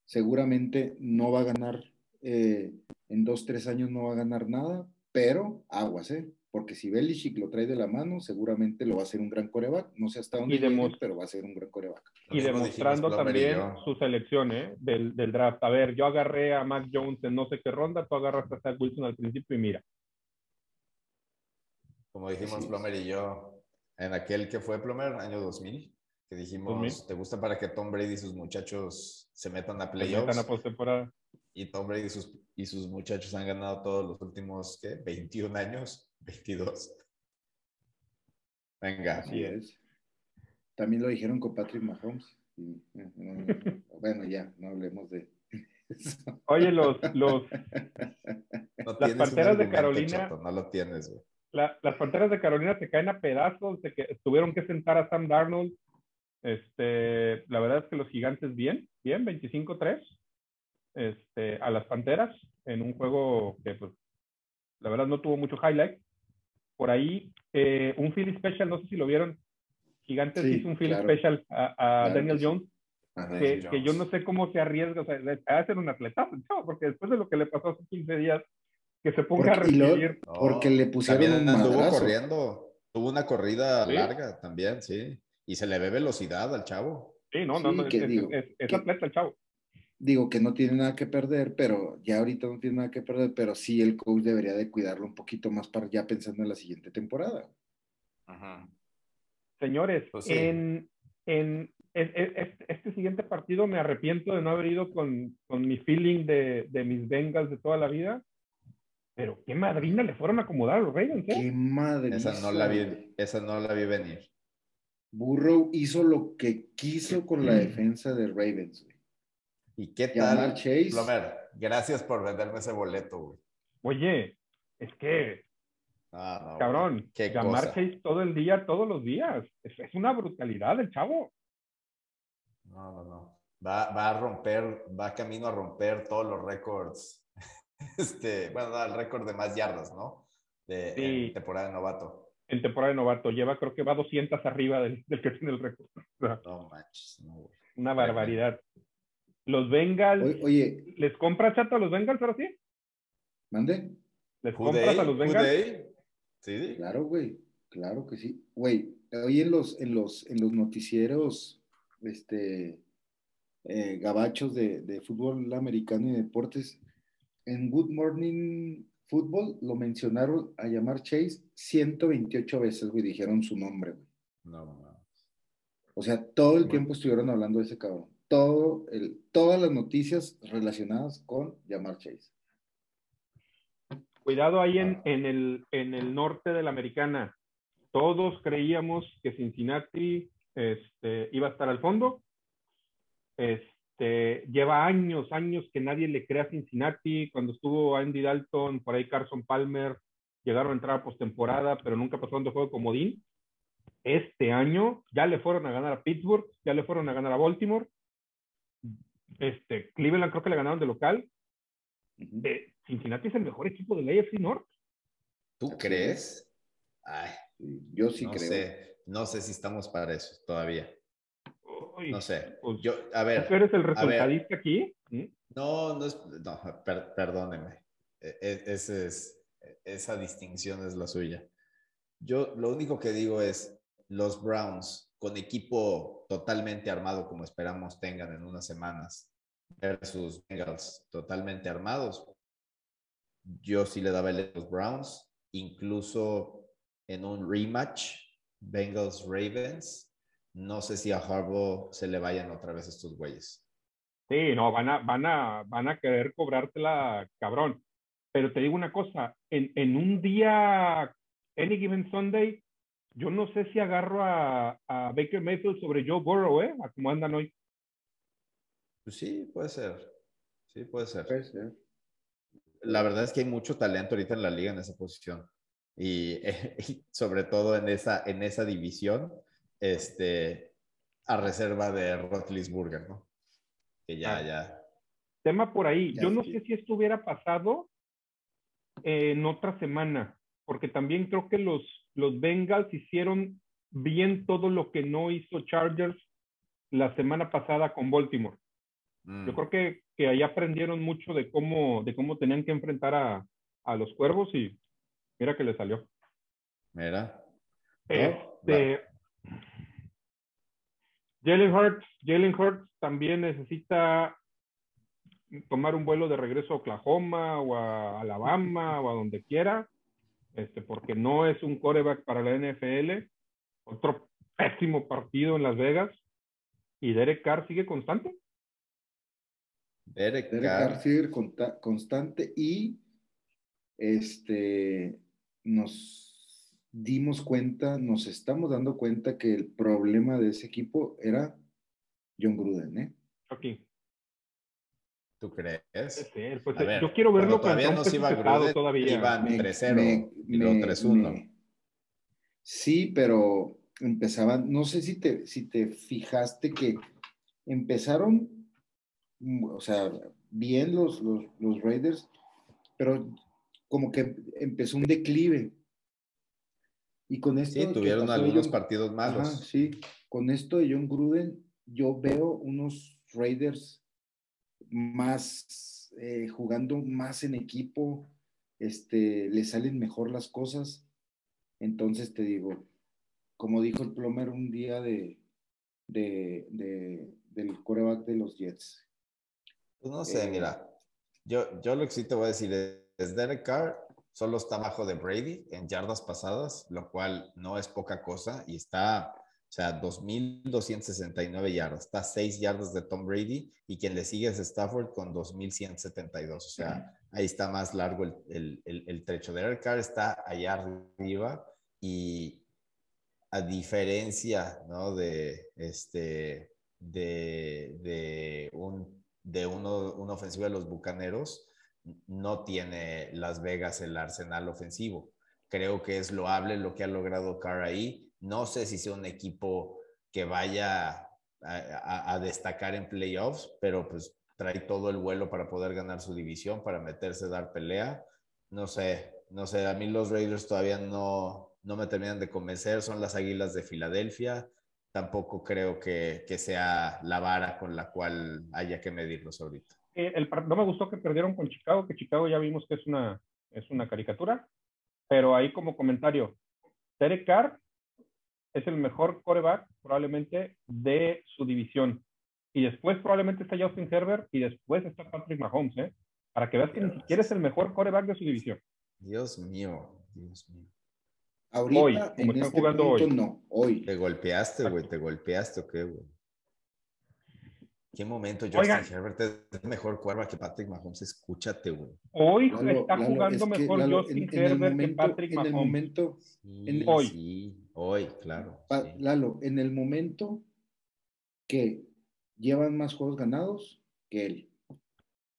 seguramente no va a ganar, eh, en dos, tres años no va a ganar nada, pero aguas, ¿eh? Porque si Belichick lo trae de la mano, seguramente lo va a hacer un gran coreback. No sé hasta dónde demos- pero va a ser un gran coreback. Y demostrando también yo. su selección, ¿eh? Del, del draft. A ver, yo agarré a Mac Jones en no sé qué ronda, tú agarraste a Zach Wilson al principio y mira. Como dijimos es. Plomer y yo, en aquel que fue Plomer, año 2000, que dijimos, 2000. ¿te gusta para que Tom Brady y sus muchachos se metan a Se playoffs? metan a postemporada. Y Tom Brady y sus, y sus muchachos han ganado todos los últimos, ¿qué? 21 años, 22. Venga. Así es. También lo dijeron con Patrick Mahomes. Y, no, no, no. bueno, ya, no hablemos de eso. Oye, los, los, No Las Panteras de Carolina- no lo tienes, güey. la- las Panteras de Carolina se caen a pedazos, de que tuvieron que sentar a Sam Darnold. Este, la verdad es que los gigantes bien, bien, 25-3 este, a las Panteras en un juego que pues la verdad no tuvo mucho highlight. Por ahí, eh, un Philly Special, no sé si lo vieron, Gigantes Sí, hizo un Philly claro. Special a, a Claro Daniel. Jones, Ajá. Que, yo no sé cómo se arriesga, o sea, a ser un atleta, porque después de lo que le pasó hace 15 días, que se ponga Porque, a recibir. No, porque le pusieron también un anduvo corriendo. Tuvo una corrida Sí. larga también, sí. Y se le ve velocidad al chavo. Sí, no, no, Sí, no, es, es- digo, es- es que- atleta el chavo. Digo que no tiene nada que perder, pero ya ahorita no tiene nada que perder, pero sí el coach debería de cuidarlo un poquito más para ya pensando en la siguiente temporada. Señores, Pues sí. en, en, en- en- este, este siguiente partido me arrepiento de no haber ido con, con mi feeling de, de mis Bengals de toda la vida, pero qué madrina le fueron a acomodar a los Ravens, ¿eh? Qué madre. Esa no la vi, esa no la vi venir. Burrow hizo lo que quiso con Mm. la defensa de Ravens. ¿Y qué Llamar tal, Chase. Plomer? Gracias por venderme ese boleto, güey. Oye, es que, Ah, no, cabrón, Qué llamar cosa. Chase todo el día, todos los días, es, es una brutalidad el chavo. No, no, no. Va, va a romper, va camino a romper todos los récords. Este, bueno, no, el récord de más yardas, ¿no? De Sí. en temporada de novato. En temporada de novato, lleva creo que va 200 arriba del, del que tiene el récord. No manches, no, güey. Una barbaridad. Los Bengals, Oye, oye, ¿les compras chato a los Bengals ahora sí? mande. ¿Les compras a los Bengals? they? Sí, Claro, güey. Claro que sí. Güey, hoy en los, en los, en los noticieros, este, eh, gabachos de, de fútbol americano y deportes, en Good Morning Football lo mencionaron a llamar Chase 128 veces, güey, dijeron su nombre, güey. no, no. O sea, todo el Bueno. tiempo estuvieron hablando de ese cabrón. Todo el, todas las noticias relacionadas con llamar Chase. cuidado ahí en, en, el, en el norte de la americana. Todos creíamos que Cincinnati este, iba a estar al fondo. Este, lleva años, años que nadie le crea a Cincinnati. Cuando estuvo Andy Dalton, por ahí Carson Palmer, llegaron a entrar a postemporada, pero nunca pasaron de juego comodín. Este año ya le fueron a ganar a Pittsburgh, ya le fueron a ganar a Baltimore. Este, Cleveland creo que le ganaron de local. Eh, Cincinnati es el mejor equipo del AFC North. ¿Tú crees? Ay, yo sí no creo. Sé, no sé si estamos para eso todavía. Uy, No sé. pues, Yo, a ver. ¿Tú eres el resultadista aquí? ¿Mm? No, no es. No, per- perdóneme. E- e- ese es, esa distinción es la suya. Yo lo único que digo es: los Browns, con equipo totalmente armado, como esperamos tengan en unas semanas, versus Bengals totalmente armados, yo sí le daba el los Browns, incluso en un rematch, Bengals Ravens. No sé si a Harbaugh se le vayan otra vez estos güeyes. Sí, no, van a, van a, van a querer cobrártela, cabrón. Pero te digo una cosa, en, en un día, any given Sunday, yo no sé si agarro a, a Baker Mayfield sobre Joe Burrow, ¿eh? A cómo andan hoy. Pues sí, puede ser. Sí, puede ser. Puede ser. La verdad es que hay mucho talento ahorita en la liga en esa posición. Y, y sobre todo en esa, en esa división, este, a reserva de Rotlisburger, ¿no? Que ya, Ah. ya. Tema por ahí. Ya Yo no sé. sé si esto hubiera pasado en otra semana, porque también creo que los, los Bengals hicieron bien todo lo que no hizo Chargers la semana pasada con Baltimore. Mm. Yo creo que, que ahí aprendieron mucho de cómo, de cómo tenían que enfrentar a, a los cuervos y mira que le salió. Mira. Este, Jalen Hurts, Jalen Hurts también necesita tomar un vuelo de regreso a Oklahoma o a Alabama o a donde quiera, este, porque no es un coreback para la NFL. Otro pésimo partido en Las Vegas. Y Derek Carr sigue constante. Derek Derek Carr. Carr sigue constante y este nos dimos cuenta, nos estamos dando cuenta que el problema de ese equipo era John Gruden, ¿eh? Aquí. ¿Tú crees? Pues, A ver, yo quiero verlo cuando todavía no se iba Gruden, todavía. iban Me- 3-0 me- y luego me- 3-1. me- Sí, pero empezaban, no sé si te, si te fijaste que empezaron, mm, o sea, bien los, los, los Raiders, pero como que empezó un declive. Y con esto Sí, tuvieron algunos John- partidos malos. Ajá, sí, con esto de John Gruden, yo veo unos Raiders más eh, jugando más en equipo, este, le salen mejor las cosas. Entonces te digo, como dijo el plomer un día de, de, de- del coreback de los Jets. Pues no sé, Eh, mira. Yo, yo lo que sí te voy a decir es, es Derek Carr solo está bajo de Brady en yardas pasadas, lo cual no es poca cosa y está, o sea, 2.269 yardas. Está a 6 yardas de Tom Brady y quien le sigue es Stafford con 2.172. O sea, ahí está más largo el, el, el, el trecho. Derek Carr está allá arriba y a diferencia, ¿no? De este, de, de un, de uno, una ofensiva de los Bucaneros, no tiene Las Vegas el arsenal ofensivo. Creo que es loable lo que ha logrado Carr ahí. No sé si sea un equipo que vaya a, a- a destacar en playoffs, pero pues trae todo el vuelo para poder ganar su división, para meterse, dar pelea. No sé, no sé, a mí los Raiders todavía no, no me terminan de convencer, son las Águilas de Filadelfia. Tampoco creo que, que sea la vara con la cual haya que medirlos ahorita. Eh, el no me gustó que perdieron con Chicago, que Chicago ya vimos que es una, es una caricatura, pero ahí como comentario, Derek Carr es el mejor coreback probablemente de su división. Y después probablemente está Justin Herbert y después está Patrick Mahomes, ¿eh? Para que veas que ni siquiera es el mejor coreback de su división. Dios mío, Dios mío. Ahorita, Hoy, como en están este jugando punto, hoy. no, hoy. ¿Te golpeaste, güey? ¿Te golpeaste o qué, güey? ¿Qué momento Justin Herbert es mejor cuerva que Patrick Mahomes? Escúchate, güey. Hoy está jugando mejor Justin Herbert que Patrick Mahomes. En el momento, hoy. Sí, hoy, claro. Lalo, en el momento que llevan más juegos ganados que él.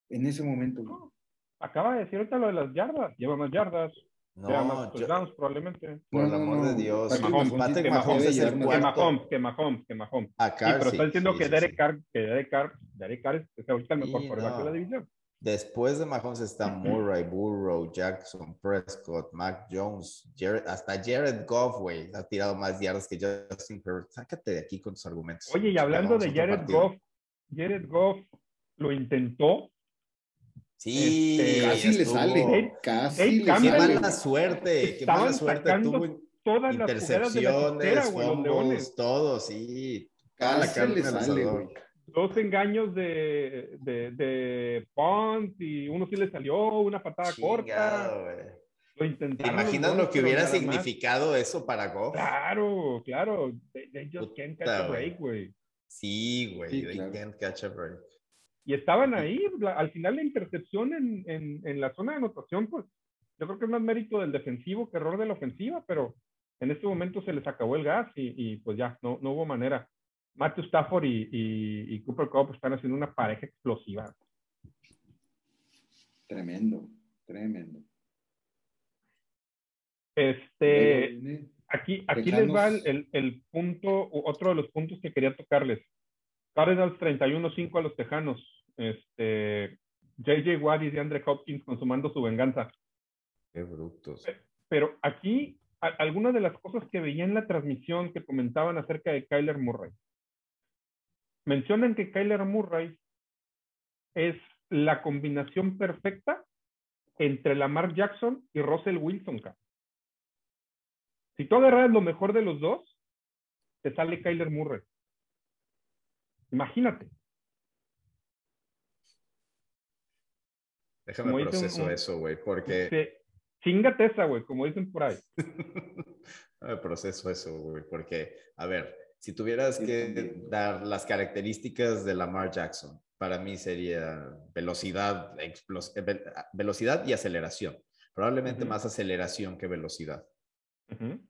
En ese momento. acaba de decir ahorita lo de las yardas. Lleva más yardas. No, más touchdowns, probablemente. Por el amor de Dios. Patrick Mahomes, es el cuarto. Que Mahomes, que Mahomes, que Mahomes. Acá, sí, pero está diciendo que Derek Carr, que Derek Carr, Derek Carr es ahorita el mejor quarterback de la división. Después de Mahomes está Murray, Burrow, Jackson, Prescott, Mac Jones, Jared, hasta Jared Goff, güey, ha tirado más yardas que Justin Herbert. Sácate de aquí con tus argumentos. Oye, y hablando de Jared Goff, Jared Goff lo intentó. Sí, este, casi le sale. Casi le sale. Qué mala suerte, qué mala suerte. Tuvo todas intercepciones, las fumbles, todo, sí. Casi le sale, güey dos engaños de, de, de Pont y uno sí le salió, una patada corta. Lo ¿Te imaginas lo que hubiera significado eso para Goff? Claro, claro. They, just can't catch a break, güey. Sí, güey. they can't catch a break. Y estaban ahí, al final la intercepción en, en, en, la zona de anotación, pues yo creo que es más mérito del defensivo que error de la ofensiva, pero en este momento se les acabó el gas y, y pues ya, no, no hubo manera. Matthew Stafford y, y, Cooper Cup están haciendo una pareja explosiva. Tremendo, tremendo. Este, aquí, aquí les va el, el, punto, otro de los puntos que quería tocarles. Cardinals 31-5 a los Tejanos. Este, JJ Watt y Andre Hopkins consumando su venganza. Qué brutos. Pero aquí, algunas de las cosas que veía en la transmisión que comentaban acerca de Kyler Murray mencionan que Kyler Murray es la combinación perfecta entre Lamar Jackson y Russell Wilson. Si tú agarras lo mejor de los dos, te sale Kyler Murray. Imagínate. Déjame proceso eso, güey, porque... chingate esa, güey, como dicen por ahí. Déjame proceso eso, güey, porque, a ver, si tuvieras que dar las características de Lamar Jackson, para mí sería velocidad, eh, velocidad y aceleración. Probablemente más aceleración que velocidad,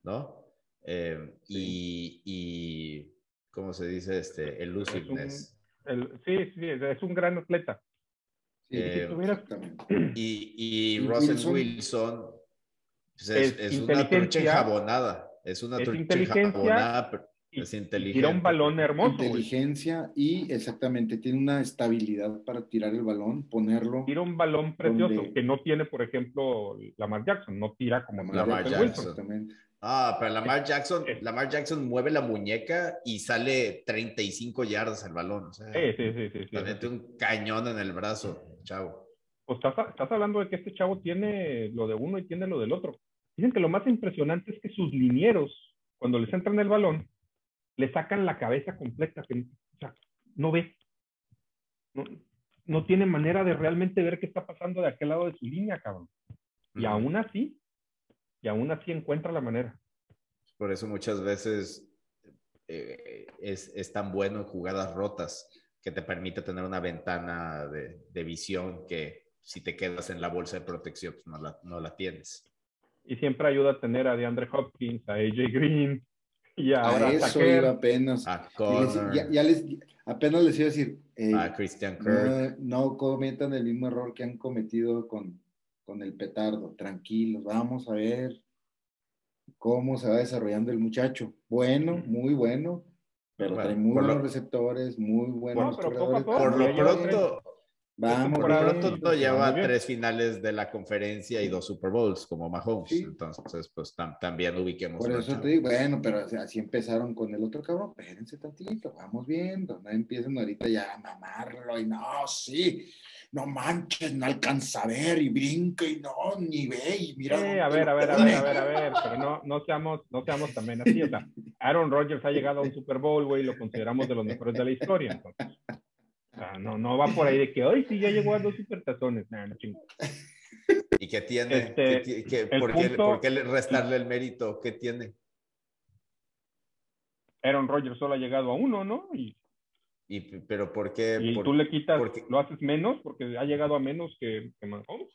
¿no? Eh, y, y, ¿cómo se dice? Este, elusiveness. sí, sí, es un gran atleta. Eh, y, y, Russell Wilson, pues, es, una trucha enjabonada. Es una trucha enjabonada, es inteligente. Tira un balón hermoso. Inteligencia y exactamente, tiene una estabilidad para tirar el balón, ponerlo. Tira un balón precioso que no tiene, por ejemplo, Lamar Jackson, no tira como Lamar Jackson. Ah, pero Lamar Jackson, Lamar Jackson mueve la muñeca y sale 35 yardas el balón. sí, sí, sí, sí, sí. un cañón en el brazo, chavo. Pues estás, estás hablando de que este chavo tiene lo de uno y tiene lo del otro. Dicen que lo más impresionante es que sus linieros, cuando les entran el balón, le sacan la cabeza completa, que, o sea, no ve. No, tiene manera de realmente ver qué está pasando de aquel lado de su línea, cabrón. Y aún así, y aún así encuentra la manera. Por eso muchas veces eh, es, tan bueno en jugadas rotas que te permite tener una ventana de, visión que si te quedas en la bolsa de protección, pues no la, no la tienes. Y siempre ayuda a tener a DeAndre Hopkins, a AJ Green, y ahora a eso iba apenas. ya, les, apenas les iba a decir. a Christian Kirk. No, cometan el mismo error que han cometido con, con el petardo. Tranquilos, vamos a ver cómo se va desarrollando el muchacho. Bueno, muy bueno, pero trae muy buenos receptores, muy buenos por lo pronto, Vamos, por pronto no lleva tres finales de la conferencia y dos Super Bowls como Mahomes. Entonces, pues también ubiquemos. Por eso te digo, bueno, pero así empezaron con el otro cabrón. Espérense tantito, vamos viendo. No empiecen ahorita ya a mamarlo y no, sí, no manches, no alcanza a ver y brinca y no, ni ve y mira. Sí, a ver, a ver, a ver, a ver, a ver, pero no, no, seamos, no seamos también así. O sea, Aaron Rodgers ha llegado a un Super Bowl, güey, y lo consideramos de los mejores de la historia. Entonces no, no va por ahí de que hoy sí ya llegó a dos supertazones. no chingo. ¿Y qué tiene? Este, por, qué, ¿Por qué restarle el mérito? ¿Qué tiene? Aaron Rodgers solo ha llegado a uno, ¿no? Y Y, pero ¿por qué? ¿Y tú le quitas, lo haces menos porque ha llegado a menos que, que Mahomes?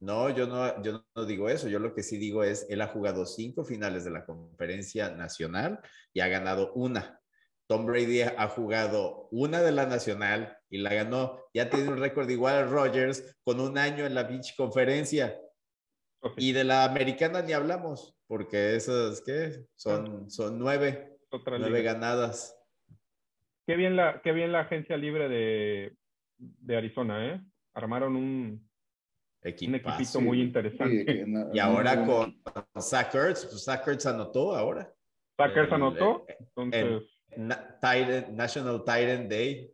No, yo no, yo no digo eso. Yo lo que sí digo es, él ha jugado cinco finales de la conferencia nacional y ha ganado una. Tom Brady ha jugado una de la nacional y la ganó. Ya tiene un récord igual a Rogers con un año en la Beach Conferencia. Y de la americana ni hablamos, porque esas, ¿qué? Son, son nueve, nueve ganadas. Qué bien, la, qué bien la agencia libre de, de Arizona, ¿eh? Armaron un, un equipito muy interesante. y ahora con Zach pues anotó ahora. Zach anotó, entonces... National Titan Day.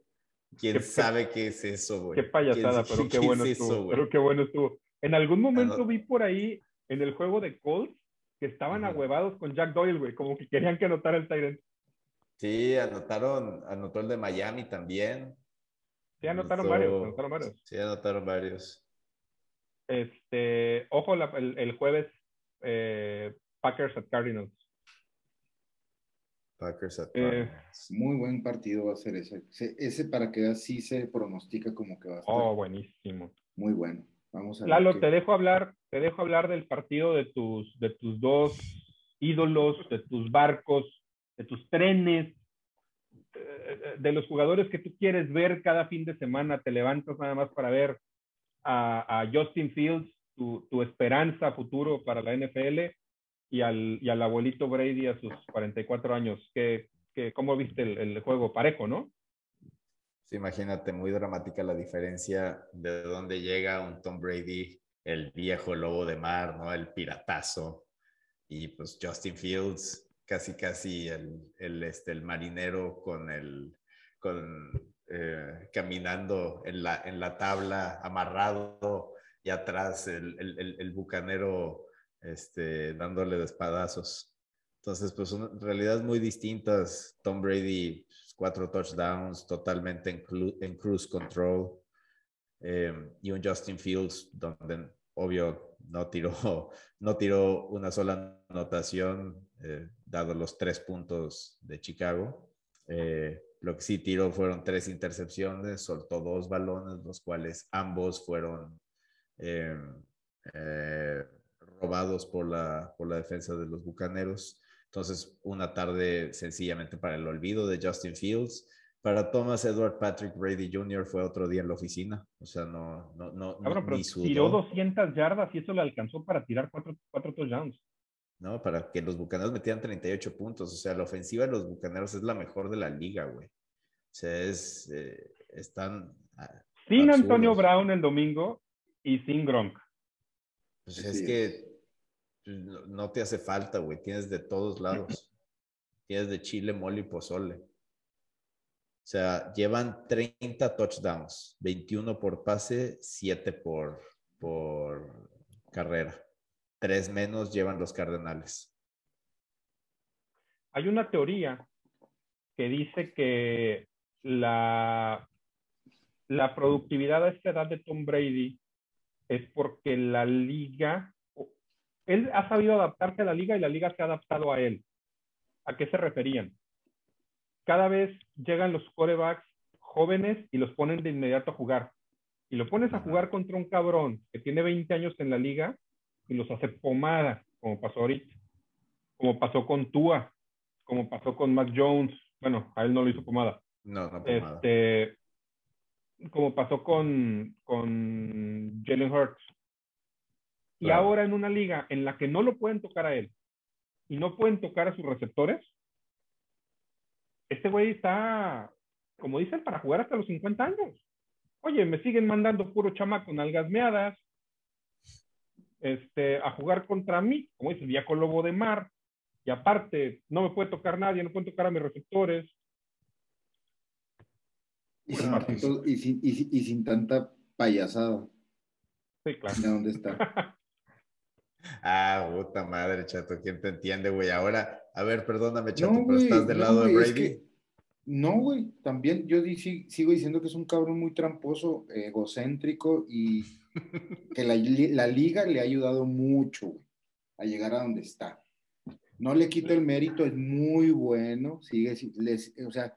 ¿Quién sabe qué es eso, güey? Qué payasada, pero qué bueno estuvo. pero qué bueno estuvo. En algún momento vi por ahí en el juego de Colts que estaban ahuevados con Jack Doyle, güey, como que querían que anotara el Tyrant. Sí, anotaron, anotó el de Miami también. Sí, anotaron varios, anotaron varios. Sí, anotaron varios. Este, ojo, el, jueves, eh, Packers at Cardinals. Packers at eh, muy buen partido va a ser ese. Ese para que así se pronostica como que va a estar. Oh, buenísimo. Muy bueno. Vamos a Lalo, te dejo hablar, te dejo hablar del partido de tus, de tus dos ídolos, de tus barcos, de tus trenes, eh, de los jugadores que tú quieres ver cada fin de semana. Te levantas nada más para ver a, Justin Fields, tu, tu, esperanza futuro para la NFL, y al, y al abuelito Brady a sus 44 años. ¿Qué, qué, ¿Cómo viste el, el, juego parejo, no? Sí, imagínate, muy dramática la diferencia de dónde llega un Tom Brady, el viejo lobo de mar, ¿no? El piratazo. Y pues Justin Fields, casi, casi el, el, este, el marinero con el, con eh, caminando en la, en la tabla, amarrado, y atrás el, el, el bucanero este, dándole de espadazos. Entonces, pues son realidades muy distintas. Tom Brady, pues, cuatro touchdowns, totalmente en, en cruise control. Eh, y un Justin Fields, donde obvio no tiró, no tiró una sola anotación, eh, dado los tres puntos de Chicago. Eh, lo que sí tiró fueron tres intercepciones, soltó dos balones, los cuales ambos fueron eh, eh, robados por la, por la defensa de los Bucaneros. Entonces, una tarde sencillamente para el olvido de Justin Fields. Para Thomas Edward Patrick Brady Jr. fue otro día en la oficina. O sea, no, no, no, tiró 200 yardas y eso le alcanzó para tirar cuatro, cuatro touchdowns. ¿no? Para que los Bucaneros metieran 38 puntos. O sea, la ofensiva de los Bucaneros es la mejor de la liga, güey. O sea, es, eh, están... Ah, sin Antonio Brown el domingo y sin Gronk. Pues es que no te hace falta, güey. Tienes de todos lados. Tienes de Chile, mole y pozole. O sea, llevan 30 touchdowns, 21 por pase, 7 por, por carrera tres menos llevan los Cardenales. Hay una teoría que dice que la, la productividad a esta edad de Tom Brady es porque la liga, él ha sabido adaptarse a la liga y la liga se ha adaptado a él. ¿A qué se referían? Cada vez llegan los corebacks jóvenes y los ponen de inmediato a jugar. Y lo pones a jugar contra un cabrón que tiene 20 años en la liga y los hace pomada, como pasó ahorita, como pasó con Tua, como pasó con Mac Jones, bueno, a él no lo hizo pomada. No, no pomada. Este, como pasó con, con Jalen Hurts. Y ahora en una liga en la que no lo pueden tocar a él y no pueden tocar a sus receptores, este güey está, como dicen, para jugar hasta los 50 años. Oye, me siguen mandando puro chamaco algas meadas, este, a jugar contra mí, como dice, viejo lobo de mar, y aparte, no me puede tocar nadie, no puede tocar a mis receptores. Y sin, y sin, tanta payasada. Sí, claro. ¿De dónde está? ah, puta madre, chato, ¿quién te entiende, güey? Ahora, a ver, perdóname, chato, pero estás del lado de Brady. no, güey, también yo sigo diciendo que es un cabrón muy tramposo, egocéntrico y que la, liga le ha ayudado mucho a llegar a donde está. No le quito el mérito, es muy bueno, sigue, o sea,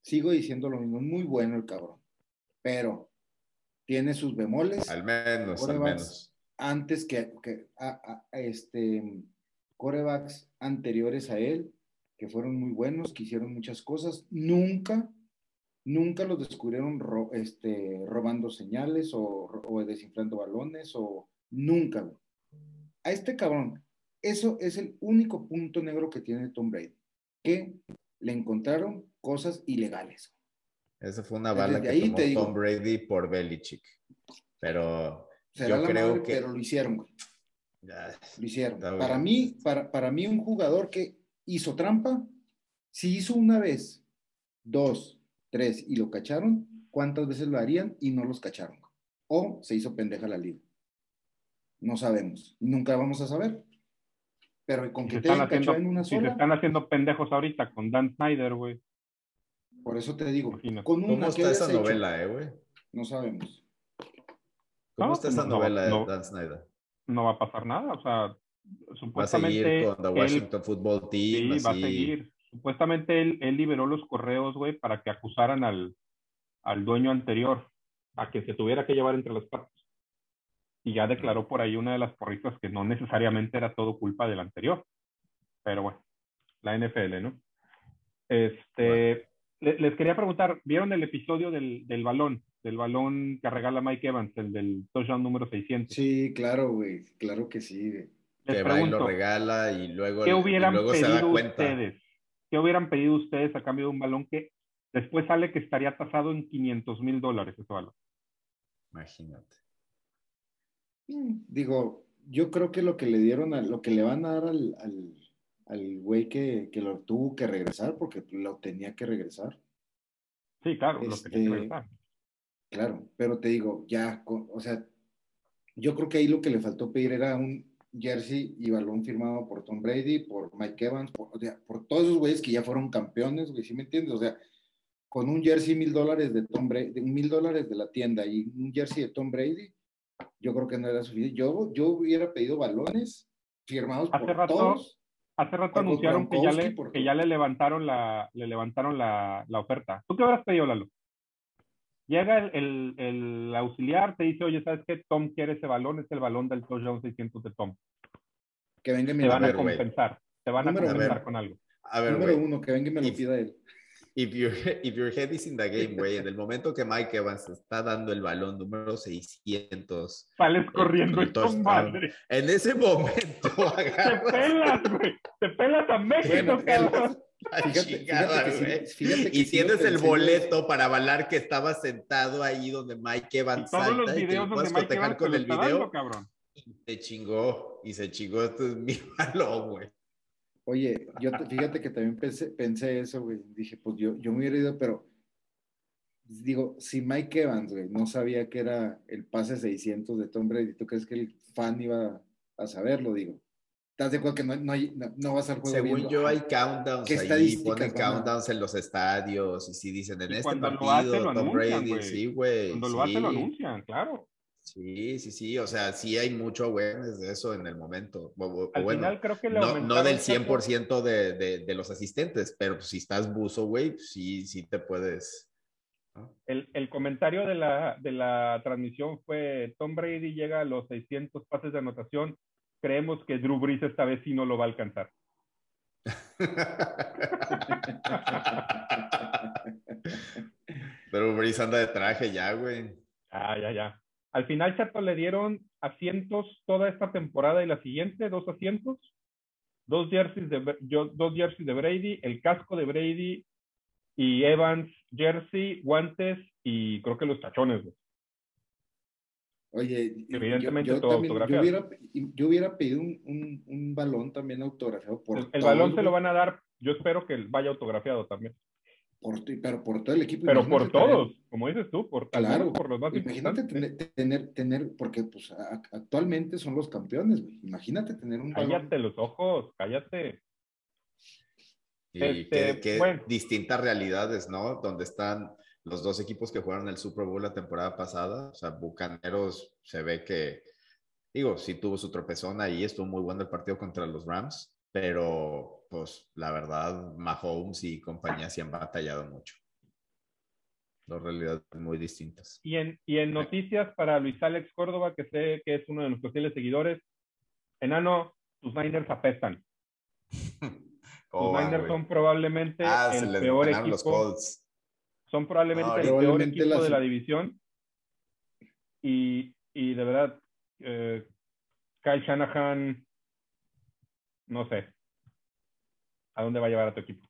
sigo diciendo lo mismo, es muy bueno el cabrón, pero tiene sus bemoles. Al menos, al menos. Antes que, que a, este, corebacks anteriores a él, que fueron muy buenos, que hicieron muchas cosas, nunca, nunca los descubrieron este, robando señales o, o, desinflando balones o nunca. A este cabrón, eso es el único punto negro que tiene Tom Brady, que le encontraron cosas ilegales. Esa fue una bala que tomó Tom Brady por Belichick. Pero yo creo que... Pero lo hicieron, güey. lo hicieron. Para mí, para, para mí, un jugador que hizo trampa, si hizo una vez, dos, tres y lo cacharon, ¿cuántas veces lo harían y no los cacharon? O se hizo pendeja la liga. No sabemos. Nunca vamos a saber. Pero con que te haciendo, en una sola. Si se están haciendo pendejos ahorita con Dan Snyder, güey. Por eso te digo. Con una ¿Cómo está esa novela, eh, güey? No sabemos. ¿Cómo está esa novela de Dan Snyder? No va a pasar nada, o sea, supuestamente. Va a seguir con la Washington Football Team. Sí, va a seguir. Supuestamente él, él liberó los correos, güey, para que acusaran al, al dueño anterior, a que se tuviera que llevar entre las partes y ya declaró por ahí una de las porristas que no necesariamente era todo culpa del anterior. Pero bueno, la NFL, ¿no? Este, les quería preguntar, ¿vieron el episodio del, del, balón? Del balón que regala Mike Evans, el del touchdown número 600. Sí, claro, güey, claro que sí. que va y lo regala y luego, ¿qué hubieran luego pedido se da cuenta. ustedes? ¿Qué hubieran pedido ustedes a cambio de un balón que después sale que estaría tasado en 500 mil dólares ese balón? Imagínate. Mm, digo, yo creo que lo que le dieron, a, lo que le van a dar al, al, güey que, que, lo tuvo que regresar, porque lo tenía que regresar. Sí, claro, lo tenía que este, regresar. Claro, pero te digo, ya, o sea, yo creo que ahí lo que le faltó pedir era un jersey y balón firmado por Tom Brady, por Mike Evans, por, o sea, por todos esos güeyes que ya fueron campeones, güey, ¿sí me entiendes? O sea, con un jersey mil dólares de Tom Brady, mil dólares de la tienda y un jersey de Tom Brady, yo creo que no era suficiente. Yo, yo hubiera pedido balones firmados hace por rato, todos. Hace rato anunciaron que ya, le, que ya le levantaron la, le levantaron la, la oferta. ¿Tú qué hubieras pedido, Lalo? Llega el, el, el, auxiliar, te dice, oye, ¿sabes qué? Tom quiere ese balón, es el balón del touchdown 600 de Tom. Que venga y me Te van a, compensar, te van a compensar con algo. A ver, Número uno, que venga y me lo pida él if your, if your head is in the game, güey, en el momento que Mike Evans está dando el balón número 600. Sales corriendo y tu madre. En ese momento agarras. Te pelas, güey. Te pelas a México, cabrón. Y tienes el boleto para avalar que estaba sentado ahí donde Mike Evans y todos los videos donde Mike Evans con el video. Dando, cabrón. Y se chingó, y se chingó, esto es mi balón, güey. Oye, yo fíjate que también pensé, pensé eso, güey. Dije, pues yo, yo me hubiera ido, pero digo, si Mike Evans, güey, no sabía que era el pase 600 de Tom Brady, ¿tú crees que el fan iba a saberlo? Digo, ¿estás de acuerdo que no, no, no vas al juego? Según yo, hay countdowns ahí, ponen countdowns en los estadios y sí dicen en este partido, Tom Brady, sí, güey. Cuando lo hacen, lo anuncian, claro. Sí, sí, sí, o sea, sí hay mucho awareness de eso en el momento. Al bueno, final creo que no, no, del 100% de, de, de, los asistentes, pero si estás buzo, güey, sí, sí te puedes. El, el, comentario de la, de la transmisión fue, Tom Brady llega a los 600 pases de anotación, creemos que Drew Brees esta vez sí no lo va a alcanzar. Drew Brees anda de traje ya, güey. Ah, ya, ya. Al final, Chato, le dieron asientos toda esta temporada y la siguiente, dos asientos, dos jerseys de, dos jerseys de Brady, el casco de Brady y Evans jersey, guantes y creo que los tachones. Oye, evidentemente yo, todo autografiado. Yo hubiera, pedido un, un, balón también autografiado por El, el balón se lo van a dar, yo espero que vaya autografiado también. Por, pero por todo el equipo. Pero por todos, como dices tú, por, claro, por los más Imagínate tener, tener, porque pues actualmente son los campeones, Imagínate tener un Cállate los ojos, cállate. Y este, qué, distintas realidades, ¿no? Donde están los dos equipos que jugaron el Super Bowl la temporada pasada. O sea, Bucaneros se ve que, digo, sí tuvo su tropezón ahí, estuvo muy bueno el partido contra los Rams, pero pues la verdad, Mahomes y compañía sí han batallado mucho. dos realidades muy distintas. Y en, y en noticias para Luis Alex Córdoba, que sé que es uno de nuestros fieles seguidores, enano, tus Niners apestan. ¿Cómo Los van, Niners son probablemente Ah, el peor los equipo. Colts. Son probablemente No, el peor equipo de la división. Y, y de verdad, eh, Kyle Shanahan, no sé a dónde va a llevar a tu equipo.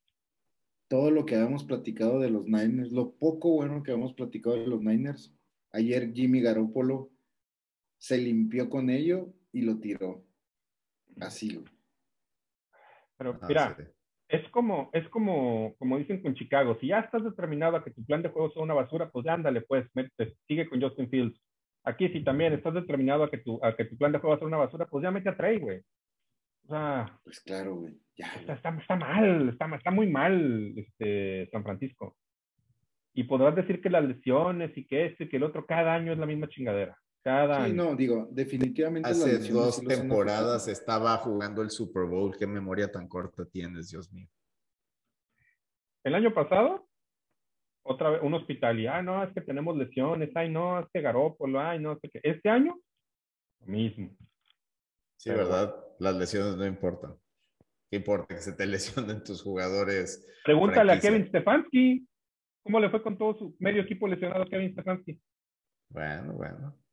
Todo lo que habíamos platicado de los Niners, lo poco bueno que habíamos platicado de los Niners, ayer Jimmy Garoppolo se limpió con ello y lo tiró. Así. Pero Ah, mira, sí. Es como, es como, como dicen con Chicago, si ya estás determinado a que tu plan de juego sea una basura, pues ya ándale, pues, mete, sigue con Justin Fields. Aquí si también estás determinado a que tu, a que tu plan de juego sea una basura, pues ya mete a Trey, güey. O sea, Pues claro, güey. Ya, está, está, está mal, está, está muy mal este, San Francisco. Y podrás decir que las lesiones y que esto y que el otro, cada año es la misma chingadera. Cada Sí, año. no, digo, definitivamente Hace dos temporadas estaba jugando el Super Bowl. Qué memoria tan corta tienes, Dios mío. El año pasado, otra vez, un hospital, y, ah, no, es que tenemos lesiones, ay, no, es que Garópolo, ay, no, es que este año, lo mismo. Sí, Pero ¿verdad? Las lesiones no importan. ¿Qué importa que se te lesionen tus jugadores? Pregúntale a. Kevin Stefanski, ¿cómo le fue con todo su medio equipo lesionado a Kevin Stefanski? Bueno, bueno.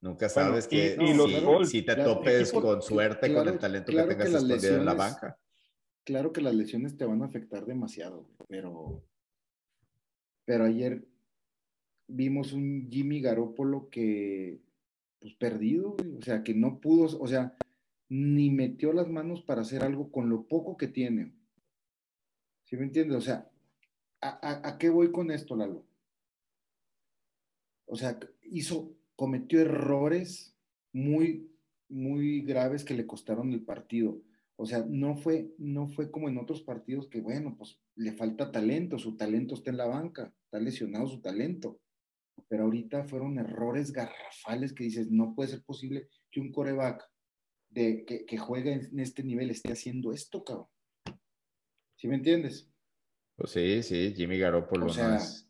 Nunca Bueno, sabes y- que y si, te claro, topes equipo- con suerte, con el talento claro que que tengas las escondido en la lesiones- banca. Claro que las lesiones te van a afectar demasiado, pero, pero ayer vimos un Jimmy Garoppolo que, pues perdido, o sea, que no pudo, o sea, ni metió las manos para hacer algo con lo poco que tiene. ¿Sí me entiendes? O sea, ¿a, a- a qué voy con esto, Lalo? O sea, hizo, cometió errores muy, muy graves que le costaron el partido. O sea, no fue, no fue como en otros partidos que, bueno, pues le falta talento, su talento está en la banca, está lesionado su talento. Pero ahorita fueron errores garrafales que dices, no puede ser posible que un coreback de, que, que juega en este nivel esté haciendo esto, cabrón. ¿Sí me entiendes? Pues sí, sí, Jimmy Garoppolo O sea, no es,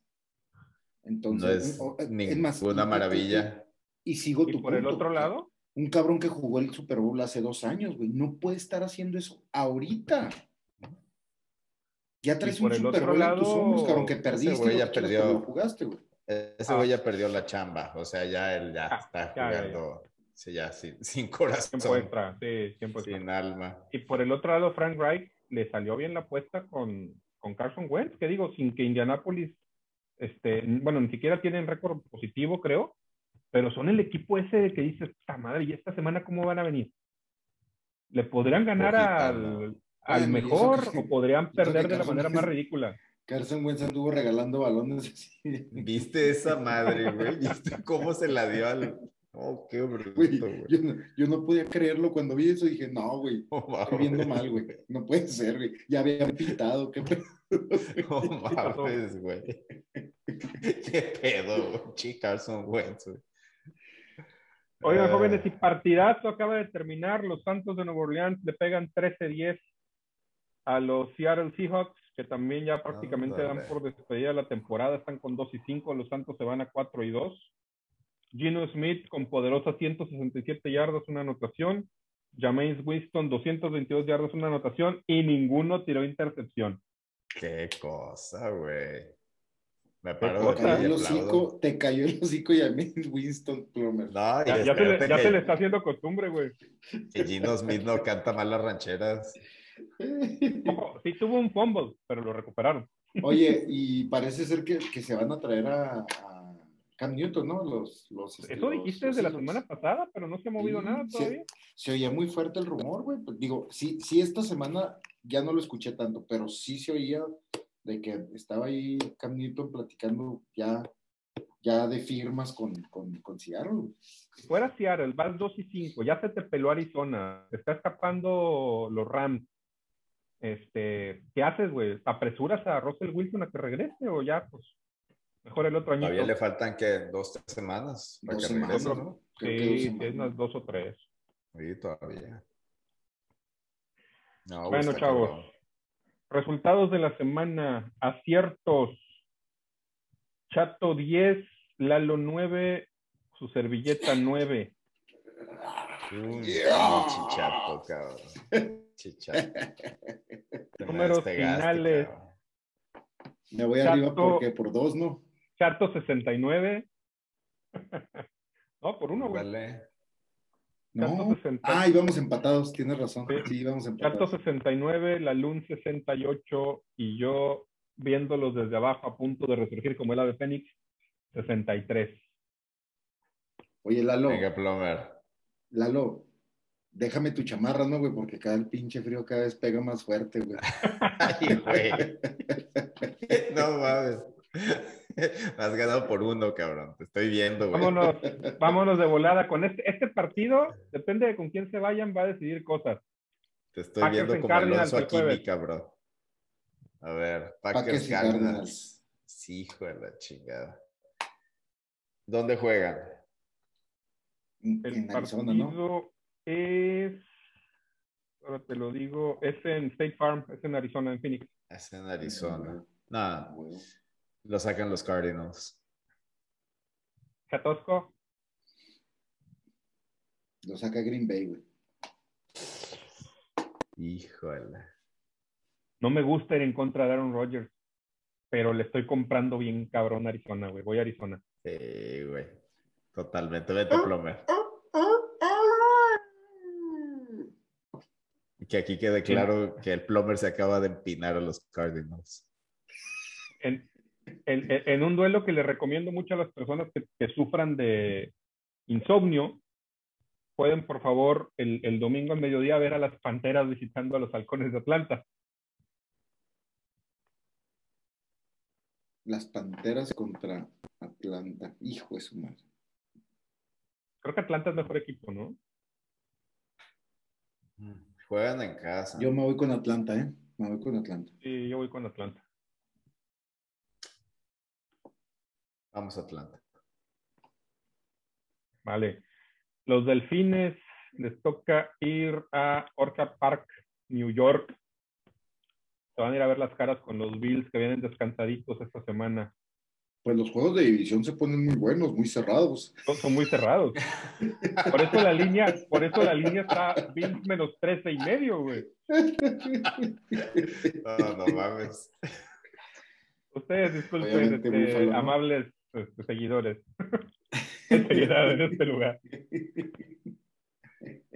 Entonces, no es más, y- maravilla. Y, y sigo Y tu por el punto, otro o sea, lado, Un cabrón que jugó el Super Bowl hace dos años, güey. No puede estar haciendo eso ahorita. Ya traes un el Super otro Bowl en tus lado, hombros, cabrón, que ese perdiste. güey y ya perdió. que lo jugaste, güey. Ese Ah. güey ya perdió la chamba. O sea, ya él ya Ah, está ya, ya, ya. jugando sí, ya sin, sin tiempo corazón, extra, sí, tiempo extra. sin alma. Y por el otro lado, Frank Reich le salió bien la apuesta con, con Carson Wentz, que digo, sin que Indianapolis, este, bueno, ni siquiera tienen récord positivo, creo, pero son el equipo ese que dices, esta madre, ¿y esta semana cómo van a venir? ¿Le podrían ganar Poquita, al, al mejor que- o podrían perder de la manera más ridícula? Carson Wentz anduvo regalando balones así. ¿Viste esa madre, güey? ¿Viste cómo se la dio al... Oh, qué bruto, güey. yo, no, yo no podía creerlo cuando vi eso. Dije, no, güey. No Estoy viendo mal, güey. No puede ser, güey. Ya habían pintado. ¿Qué pedo? No mames, güey. Qué pedo, chi Carson Wentz, güey. Oigan, Ah, jóvenes, y partidazo acaba de terminar. Los Santos de Nueva Orleans le pegan 13-10 a los Seattle Seahawks, que también ya prácticamente dan por despedida la temporada. Están con 2 y 5. Los Santos se van a 4 y 2. Gino Smith con poderosa 167 yardas, una anotación. Jameis Winston, 222 yardas, una anotación. Y ninguno tiró intercepción. Qué cosa, güey. Me paro Te cayó el hocico, te cayó el hocico y a mí Winston Plummer. No, Ya, ya se, le, espérate ya que, se le está haciendo costumbre, güey. que Gino Smith no canta mal las rancheras. Ojo, Sí tuvo un fumble, pero lo recuperaron. Oye, y parece ser que, que se van a traer a, a Cam Newton, ¿no? Los, los, este, Eso los- dijiste los desde la Seahawks. semana pasada, pero no se ha movido Sí, nada todavía. Se oía muy fuerte el rumor, güey. Digo, sí, sí, esta semana ya no lo escuché tanto, pero sí se oía de que estaba ahí Cam Newton platicando ya, ya de firmas con, con, con Seattle. Fuera Seattle, vas 2 y 5, ya se te peló Arizona, te está escapando los Rams. Este, ¿qué haces, güey? ¿Apresuras a Russell Wilson a que regrese o ya, pues, mejor el otro añito? Todavía le faltan que dos, tres semanas para Dos que semanas, regrese, ¿no? ¿no? Creo que dos Sí, semanas. es unas dos o tres. Sí, todavía. No, Bueno, chavos. cabrón. Resultados de la semana, aciertos. Chato 10, Lalo 9, su servilleta 9. Un Yeah. chichato, cabrón. Chichato. Números finales. cabrón. Me voy Chato. arriba porque por dos, ¿no? Chato 69. no, por uno, güey. Dale. No. Chato 60. Ah, íbamos empatados, tienes razón. Sí. Sí, íbamos empatados. 69, Lalun 68 y yo viéndolos desde abajo a punto de resurgir como el ave fénix, 63. Oye, Lalo, Venga, Plomer. Lalo, déjame tu chamarra, ¿no, güey? Porque cada el pinche frío cada vez pega más fuerte, güey. Ay, güey. No mames. Me has ganado por uno, cabrón. Te estoy viendo, güey. Vámonos, vámonos de volada con este, este partido, depende de con quién se vayan, va a decidir cosas. Te estoy Packers viendo en como Cardinals Alonso el aquí, mi cabrón. A ver, Packers Packers Cardinals. Cardinals. Sí, hijo de la chingada. ¿Dónde juegan? En, El en partido Arizona, ¿no? es, ahora te lo digo, es en State Farm, es en Arizona, en Phoenix. Es en Arizona. Ah, No, güey. Lo sacan los Cardinals. Chatosco, Lo saca Green Bay, güey. Híjole. no me gusta ir en contra de Aaron Rodgers, pero le estoy comprando bien cabrón a Arizona, güey. Voy a Arizona. Sí, güey. Totalmente. Vete, Plomer. Y que aquí quede claro que el Plomer se acaba de empinar a los Cardinals. En, en- en un duelo que le recomiendo mucho a las personas que, que sufran de insomnio, pueden por favor el, el domingo al mediodía ver a las Panteras visitando a los Halcones de Atlanta. Las Panteras contra Atlanta. Hijo de su madre. Creo que Atlanta es mejor equipo, ¿no? Juegan en casa. Yo me voy con Atlanta, ¿eh? Me voy con Atlanta. Sí, yo voy con Atlanta. Vamos a Atlanta. Vale. Los Delfines les toca ir a Orchard Park, New York. Se van a ir a ver las caras con los Bills que vienen descansaditos esta semana. Pues los juegos de división se ponen muy buenos, muy cerrados. Son, son muy cerrados. Por eso la línea, por eso la línea está Bills menos 13 y medio, güey. No, no mames. Ustedes disculpen, este, Búfalo, este, seguidores. Seriedad en este lugar.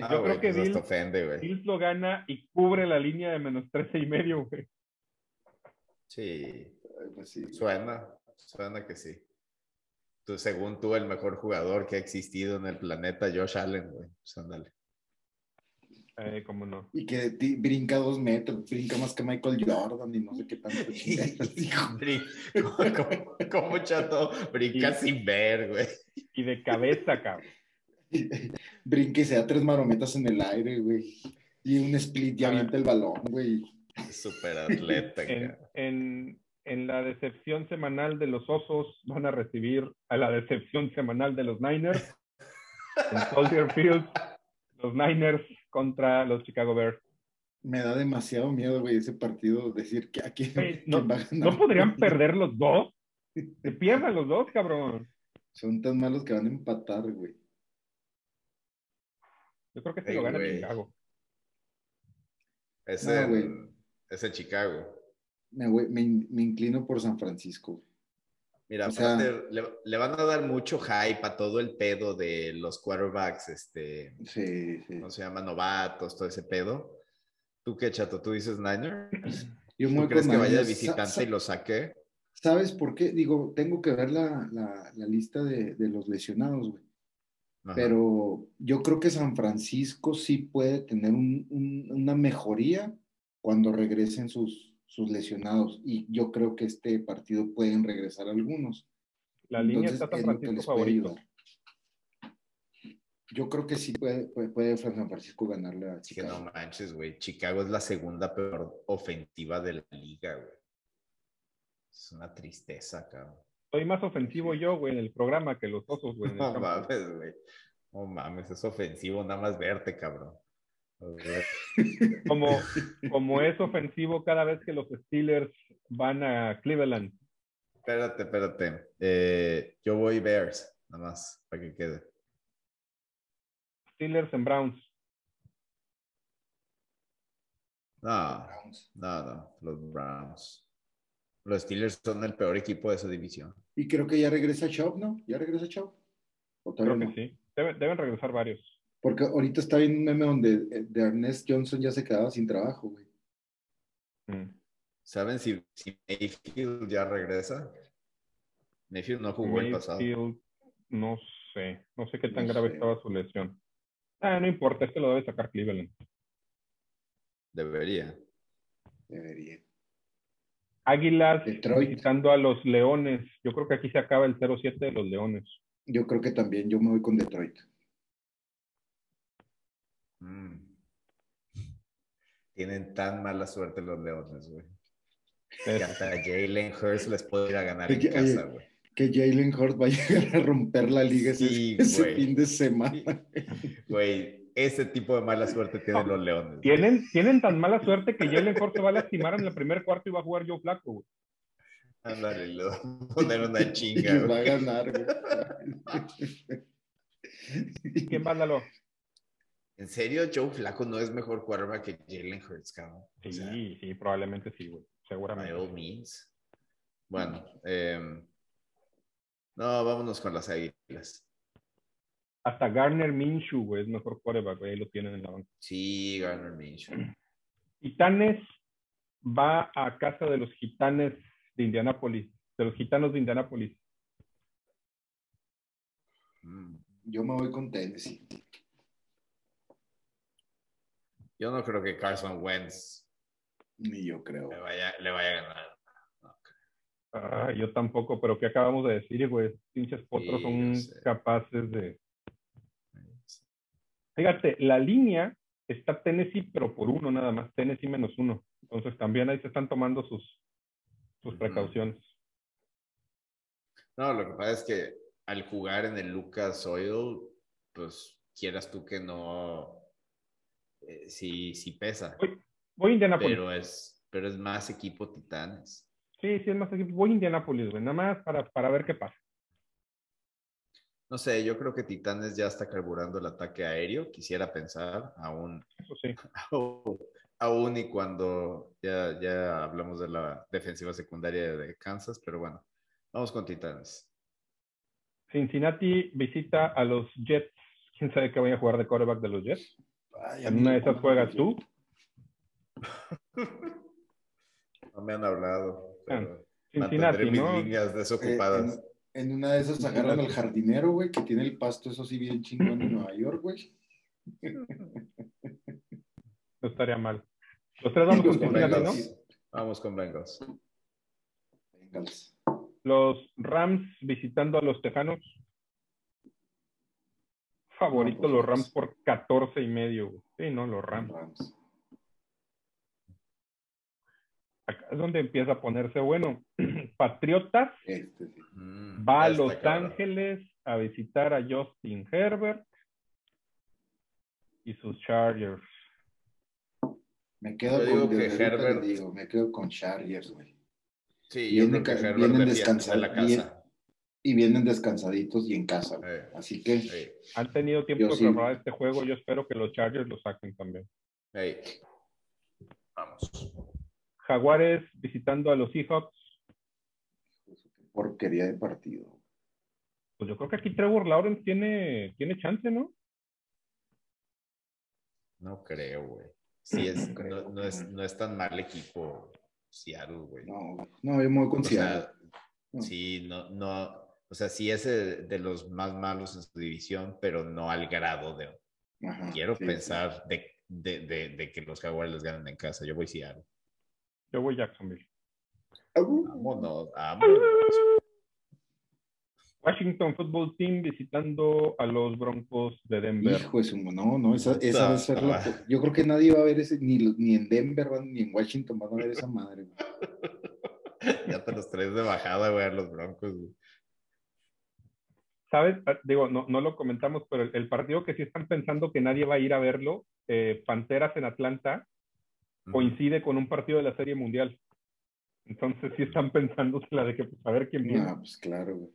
Ah, Yo güey, creo que pues hasta Bills, ofende, lo gana y cubre la línea de menos 13 y medio, güey. Sí, pues sí. suena, suena que sí. Tú, según tú, el mejor jugador que ha existido en el planeta, Josh Allen, güey. Pues ándale. Eh, cómo no. Y que ti- brinca dos metros, brinca más que Michael Jordan y no sé qué tanto. chingados, hijo. Brin- ¿Cómo, cómo- cómo, chato? Brinca sin ver, güey. Y de cabeza, cabrón. Brinca y se da tres marometas en el aire, güey. Y un split y A ver. avienta el balón, güey. Súper atleta, En, en, en la decepción semanal de los Osos van a recibir a la decepción semanal de los Niners. En Soldier Field, los Niners contra los Chicago Bears. Me da demasiado miedo, güey, ese partido. Decir que aquí no, va a ganar. ¿No podrían perder los dos? Que pierdan los dos, cabrón. Son tan malos que van a empatar, güey. Yo creo que se Ay, lo gana güey. Chicago. Es, No, en, güey. es en Chicago. Me, voy- me me inclino por San Francisco. Mira, O sea- aparte, le, le van a dar mucho hype a todo el pedo de los quarterbacks, este, Sí, sí. ¿cómo se llama? Novatos, todo ese pedo. ¿Tú qué, chato? ¿Tú dices Niners? Yo ¿Tú voy crees que vaya de visitante y lo saque? ¿Sabes por qué? Digo, tengo que ver la, la- la lista de, de los lesionados, güey. Ajá. Pero yo creo que San Francisco sí puede tener un- un- una mejoría cuando regresen sus, sus lesionados. Y yo creo que este partido pueden regresar algunos. La línea Entonces, que Francisco favorito. Yo creo que sí puede, puede, puede San Francisco ganarle a Que Chicago. no manches, güey. Chicago es la segunda peor ofensiva de la liga, güey. Es una tristeza, cabrón. Soy más ofensivo yo, güey, en el programa que los osos, güey. No campo. mames, güey. No mames, es ofensivo nada más verte, cabrón. Como, como es ofensivo cada vez que los Steelers van a Cleveland. Espérate, espérate. Eh, yo voy Bears, nada más, para que quede. Steelers en Browns. No, no, no, los Browns. Los Steelers son el peor equipo de esa división. Y creo que ya regresa Chop, ¿no? ¿Ya regresa Chop? Creo que sí. Deben, deben, regresar varios. Porque ahorita está viendo un meme donde eh, de Ernest Johnson ya se quedaba sin trabajo, güey. Mm. ¿Saben si, si, Mayfield ya regresa? Mayfield no jugó Mayfield, el pasado. No sé. No sé qué tan no grave sé. estaba su lesión. Ah, no importa, este lo debe sacar Cleveland. Debería. Debería. Águilas Detroit. visitando a los Leones. Yo creo que aquí se acaba el 0-7 de los Leones. Yo creo que también. Yo me voy con Detroit. Mm. Tienen tan mala suerte los Leones, güey. Que hasta Jalen Hurts les puede ir a ganar en casa, güey. Que Jalen Hurts va a llegar a romper la liga sí, ese, ese fin de semana. Güey, ese tipo de mala suerte tienen los Leones. ¿Tienen, tienen tan mala suerte que Jalen Hurts se va a lastimar en el primer cuarto y va a jugar Joe Flaco, güey. Ándale, le va a poner una chinga, güey. Va a ganar, güey. ¿Quién mándalo? ¿En serio Joe Flaco no es mejor quarterback que Jalen Hurts, cabrón? Sí, o sea, sí, probablemente sí, güey. Seguramente. By all means. Bueno, eh, no, vámonos con las águilas. Hasta Garner Minshew, güey, es mejor quarterback, güey, ahí lo tienen en la banca. Sí, Garner Minshew. Titanes va a casa de los gitanes de Indianápolis, de los gitanos de Indianápolis. Mm. Yo me voy con Tennessee. Yo no creo que Carson Wentz. Ni yo creo. Le vaya, le vaya a ganar. Ah, yo tampoco, pero ¿qué acabamos de decir, güey? Pinches potros sí, son capaces de. Fíjate, la línea está Tennessee, pero por uno nada más, Tennessee menos uno. Entonces también ahí se están tomando sus, sus precauciones. No, lo que pasa es que al jugar en el Lucas Oil, pues quieras tú que no, eh, sí, sí pesa. Voy, voy a Indianapolis. Pero es, pero es más equipo Titanes. Sí, sí, es más equipo. Voy a Indianapolis, güey, nada más para, para ver qué pasa. No sé, yo creo que Titanes ya está carburando el ataque aéreo. Quisiera pensar, aún, Eso sí. aún y cuando ya, ya hablamos de la defensiva secundaria de Kansas, pero bueno, vamos con Titanes. Cincinnati visita a los Jets. ¿Quién sabe qué voy a jugar de quarterback de los Jets? Ay, ¿En una de esas juegas tú? No me han hablado. Pero Cincinnati, mis ¿no? líneas desocupadas. Eh, en, en, una de esas agarran al jardinero, güey, que tiene el pasto, eso sí, bien chingón en Nueva York, güey. No estaría mal. Los tres vamos con Cincinnati, ¿no? Vamos con Bengals. Bengals. Los Rams visitando a los Tejanos. Favorito pues, los Rams por 14 y medio. güey. Sí, no, los Rams. Rams. Acá es donde empieza a ponerse bueno. Patriotas Este sí. Mm, va a Los cabrón. Ángeles a visitar a Justin Herbert y sus Chargers. Me quedo Yo digo con, que ahorita Herbert- digo, me quedo con Chargers, güey. Sí, yo Vienen, creo que Herbert vienen descansados la casa. Y vienen descansaditos y en casa. Eh, Así que eh, Han tenido tiempo de sí. preparar este juego. Yo espero que los Chargers lo saquen también. eh. Vamos. Jaguares visitando a los Seahawks. porquería de partido. Pues yo creo que aquí Trevor Lawrence tiene, tiene chance, ¿no? No creo, güey. Sí, es, No creo. no, no es, no es tan mal equipo Seattle, güey. No, no, yo me voy con O Seattle. sea, No. sí, no, no, o sea, sí es eh, de los más malos en su división, pero no al grado de, Ajá, quiero sí, pensar De, de, de, de que los Jaguares les ganen en casa. Yo voy Seattle. Yo voy Jacksonville. Vámonos, vámonos. Washington Football Team visitando a los Broncos de Denver. Hijo de su, no, no, esa, esa va a ser la. Yo creo que nadie va a ver ese, ni, ni en Denver ni en Washington van a ver esa madre. güey. Ya te los traes de bajada, güey, a los Broncos. güey. ¿Sabes? Ah, Digo, no, no lo comentamos, pero el, el partido que sí están pensando que nadie va a ir a verlo, eh, Panteras en Atlanta, coincide con un partido de la Serie Mundial. Entonces sí están pensando la de que pues, a ver quién viene. Ah, pues claro, güey.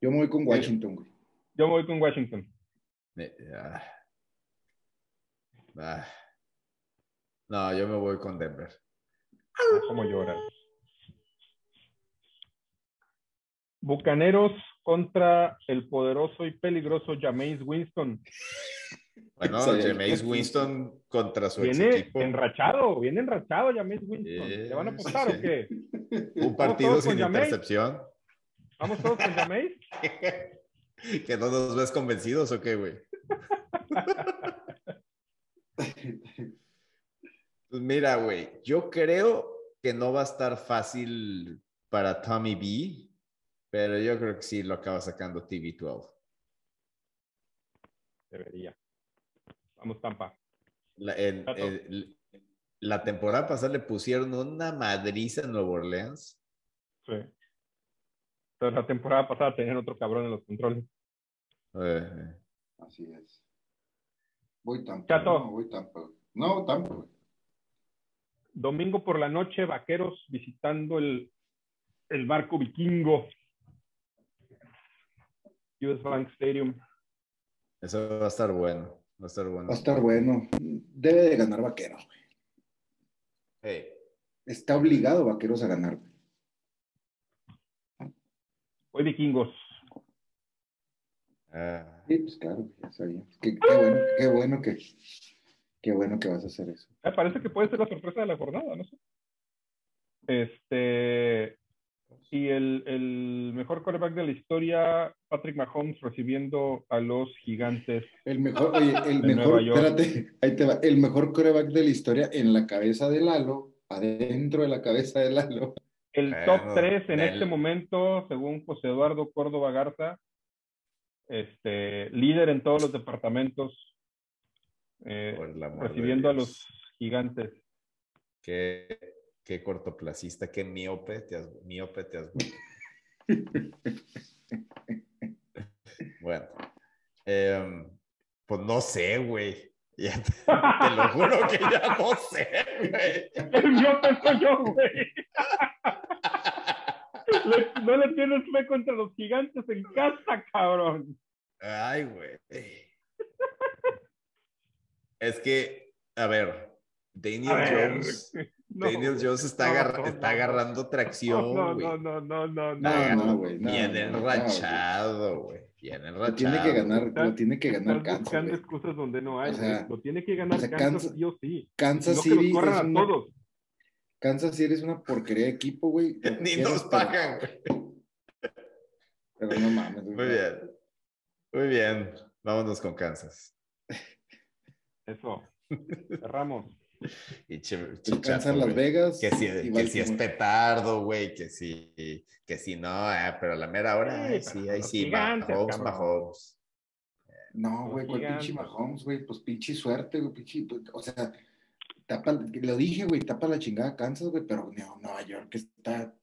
Yo me voy con Washington, güey. Yo me voy con Washington. Me- ah. Ah. No, yo me voy con Denver. Como lloran. Bucaneros contra el poderoso y peligroso Jameis Winston. Bueno, Sí. Jameis Winston contra su ex Viene equipo. enrachado, viene enrachado Jameis Winston. ¿Le van a apostar sí. o qué? Un partido sin intercepción. ¿Vamos todos con Jameis? ¿Que no nos ves convencidos o qué, güey? Pues mira, güey, yo creo que no va a estar fácil para Tommy B, pero yo creo que sí lo acaba sacando TV12. Debería. Vamos, Tampa. La, el- Tato. el- la temporada pasada le pusieron una madriza en Nueva Orleans. Sí. Entonces, la temporada pasada tenían otro cabrón en los controles. Eh, Así es. Voy Tampa. Chato. No, voy Tampa. güey. No, Tampa. Domingo por la noche, vaqueros visitando el, el barco vikingo. US Bank Stadium. eso va a estar bueno. Va a estar bueno. Va a estar bueno. Debe de ganar güey. Hey, Está obligado Vaqueros a ganar. Hoy vikingos. ah, Sí, pues claro, ya sabía. Qué, qué bueno, qué bueno que, qué bueno que vas a hacer eso. Me parece que puede ser la sorpresa de la jornada, no sé. Este. Y el, el mejor quarterback de la historia, Patrick Mahomes, recibiendo a los gigantes. El mejor, oye, el De mejor, Nueva York. espérate, ahí te va. El mejor coreback de la historia en la cabeza de Lalo, adentro de la cabeza de Lalo. El top 3 en este momento, según José Eduardo Córdoba Garza, este, líder en todos los departamentos, eh, por el amor de recibiendo a los gigantes. Qué, qué cortoplacista, qué miope te has, miope te has bueno, em, pues no sé, güey. Te, te lo juro que ya no sé, güey. El mío soy yo, güey. Le- no le tienes fe contra los gigantes en casa, cabrón. Ay, güey. Es que, a ver, Daniel A ver, Jones, no, Daniel Jones está, no, agarra- no, está no. agarrando tracción, No, no, no, no, no, no. No, no, güey. no, Bien no, no, enrachado, güey. Bien Lo enrachado. tiene que ganar, lo tiene que ganar Kansas. buscando excusas donde no hay. O sea, lo tiene que ganar o sea, Kansas, Kansas- sí o sí. Kansas no que los City corran es a todos. Kansas City es una porquería de equipo, güey. que Ni nos pagan, güey. Pero no mames, güey. Muy bien. Muy bien. Vámonos con Kansas. Eso. Cerramos. Y chichato, Kansas Las güey. Vegas. Que si, que si es petardo, güey, que si, que si no, eh, pero a la mera hora, Sí, sí, ahí sí, Mahomes. Mahomes. No, güey, ¿cuál pinche. Mahomes, güey? Pues pinche suerte, güey, pinche. pues, O sea, tapa, lo dije, güey, tapa la chingada Kansas, güey, pero no, Nueva York está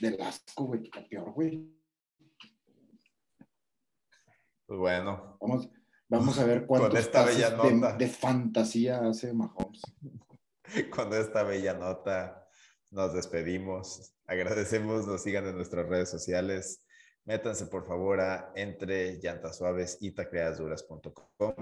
del asco, güey, está peor, güey. Pues bueno, Vamos, vamos a ver cuántos esta pases bella nota. de, de fantasía hace Mahomes. con esta bella nota nos despedimos. Agradecemos, nos sigan en nuestras redes sociales. Métanse por favor a entre llantas suaves y tacleaduras.com.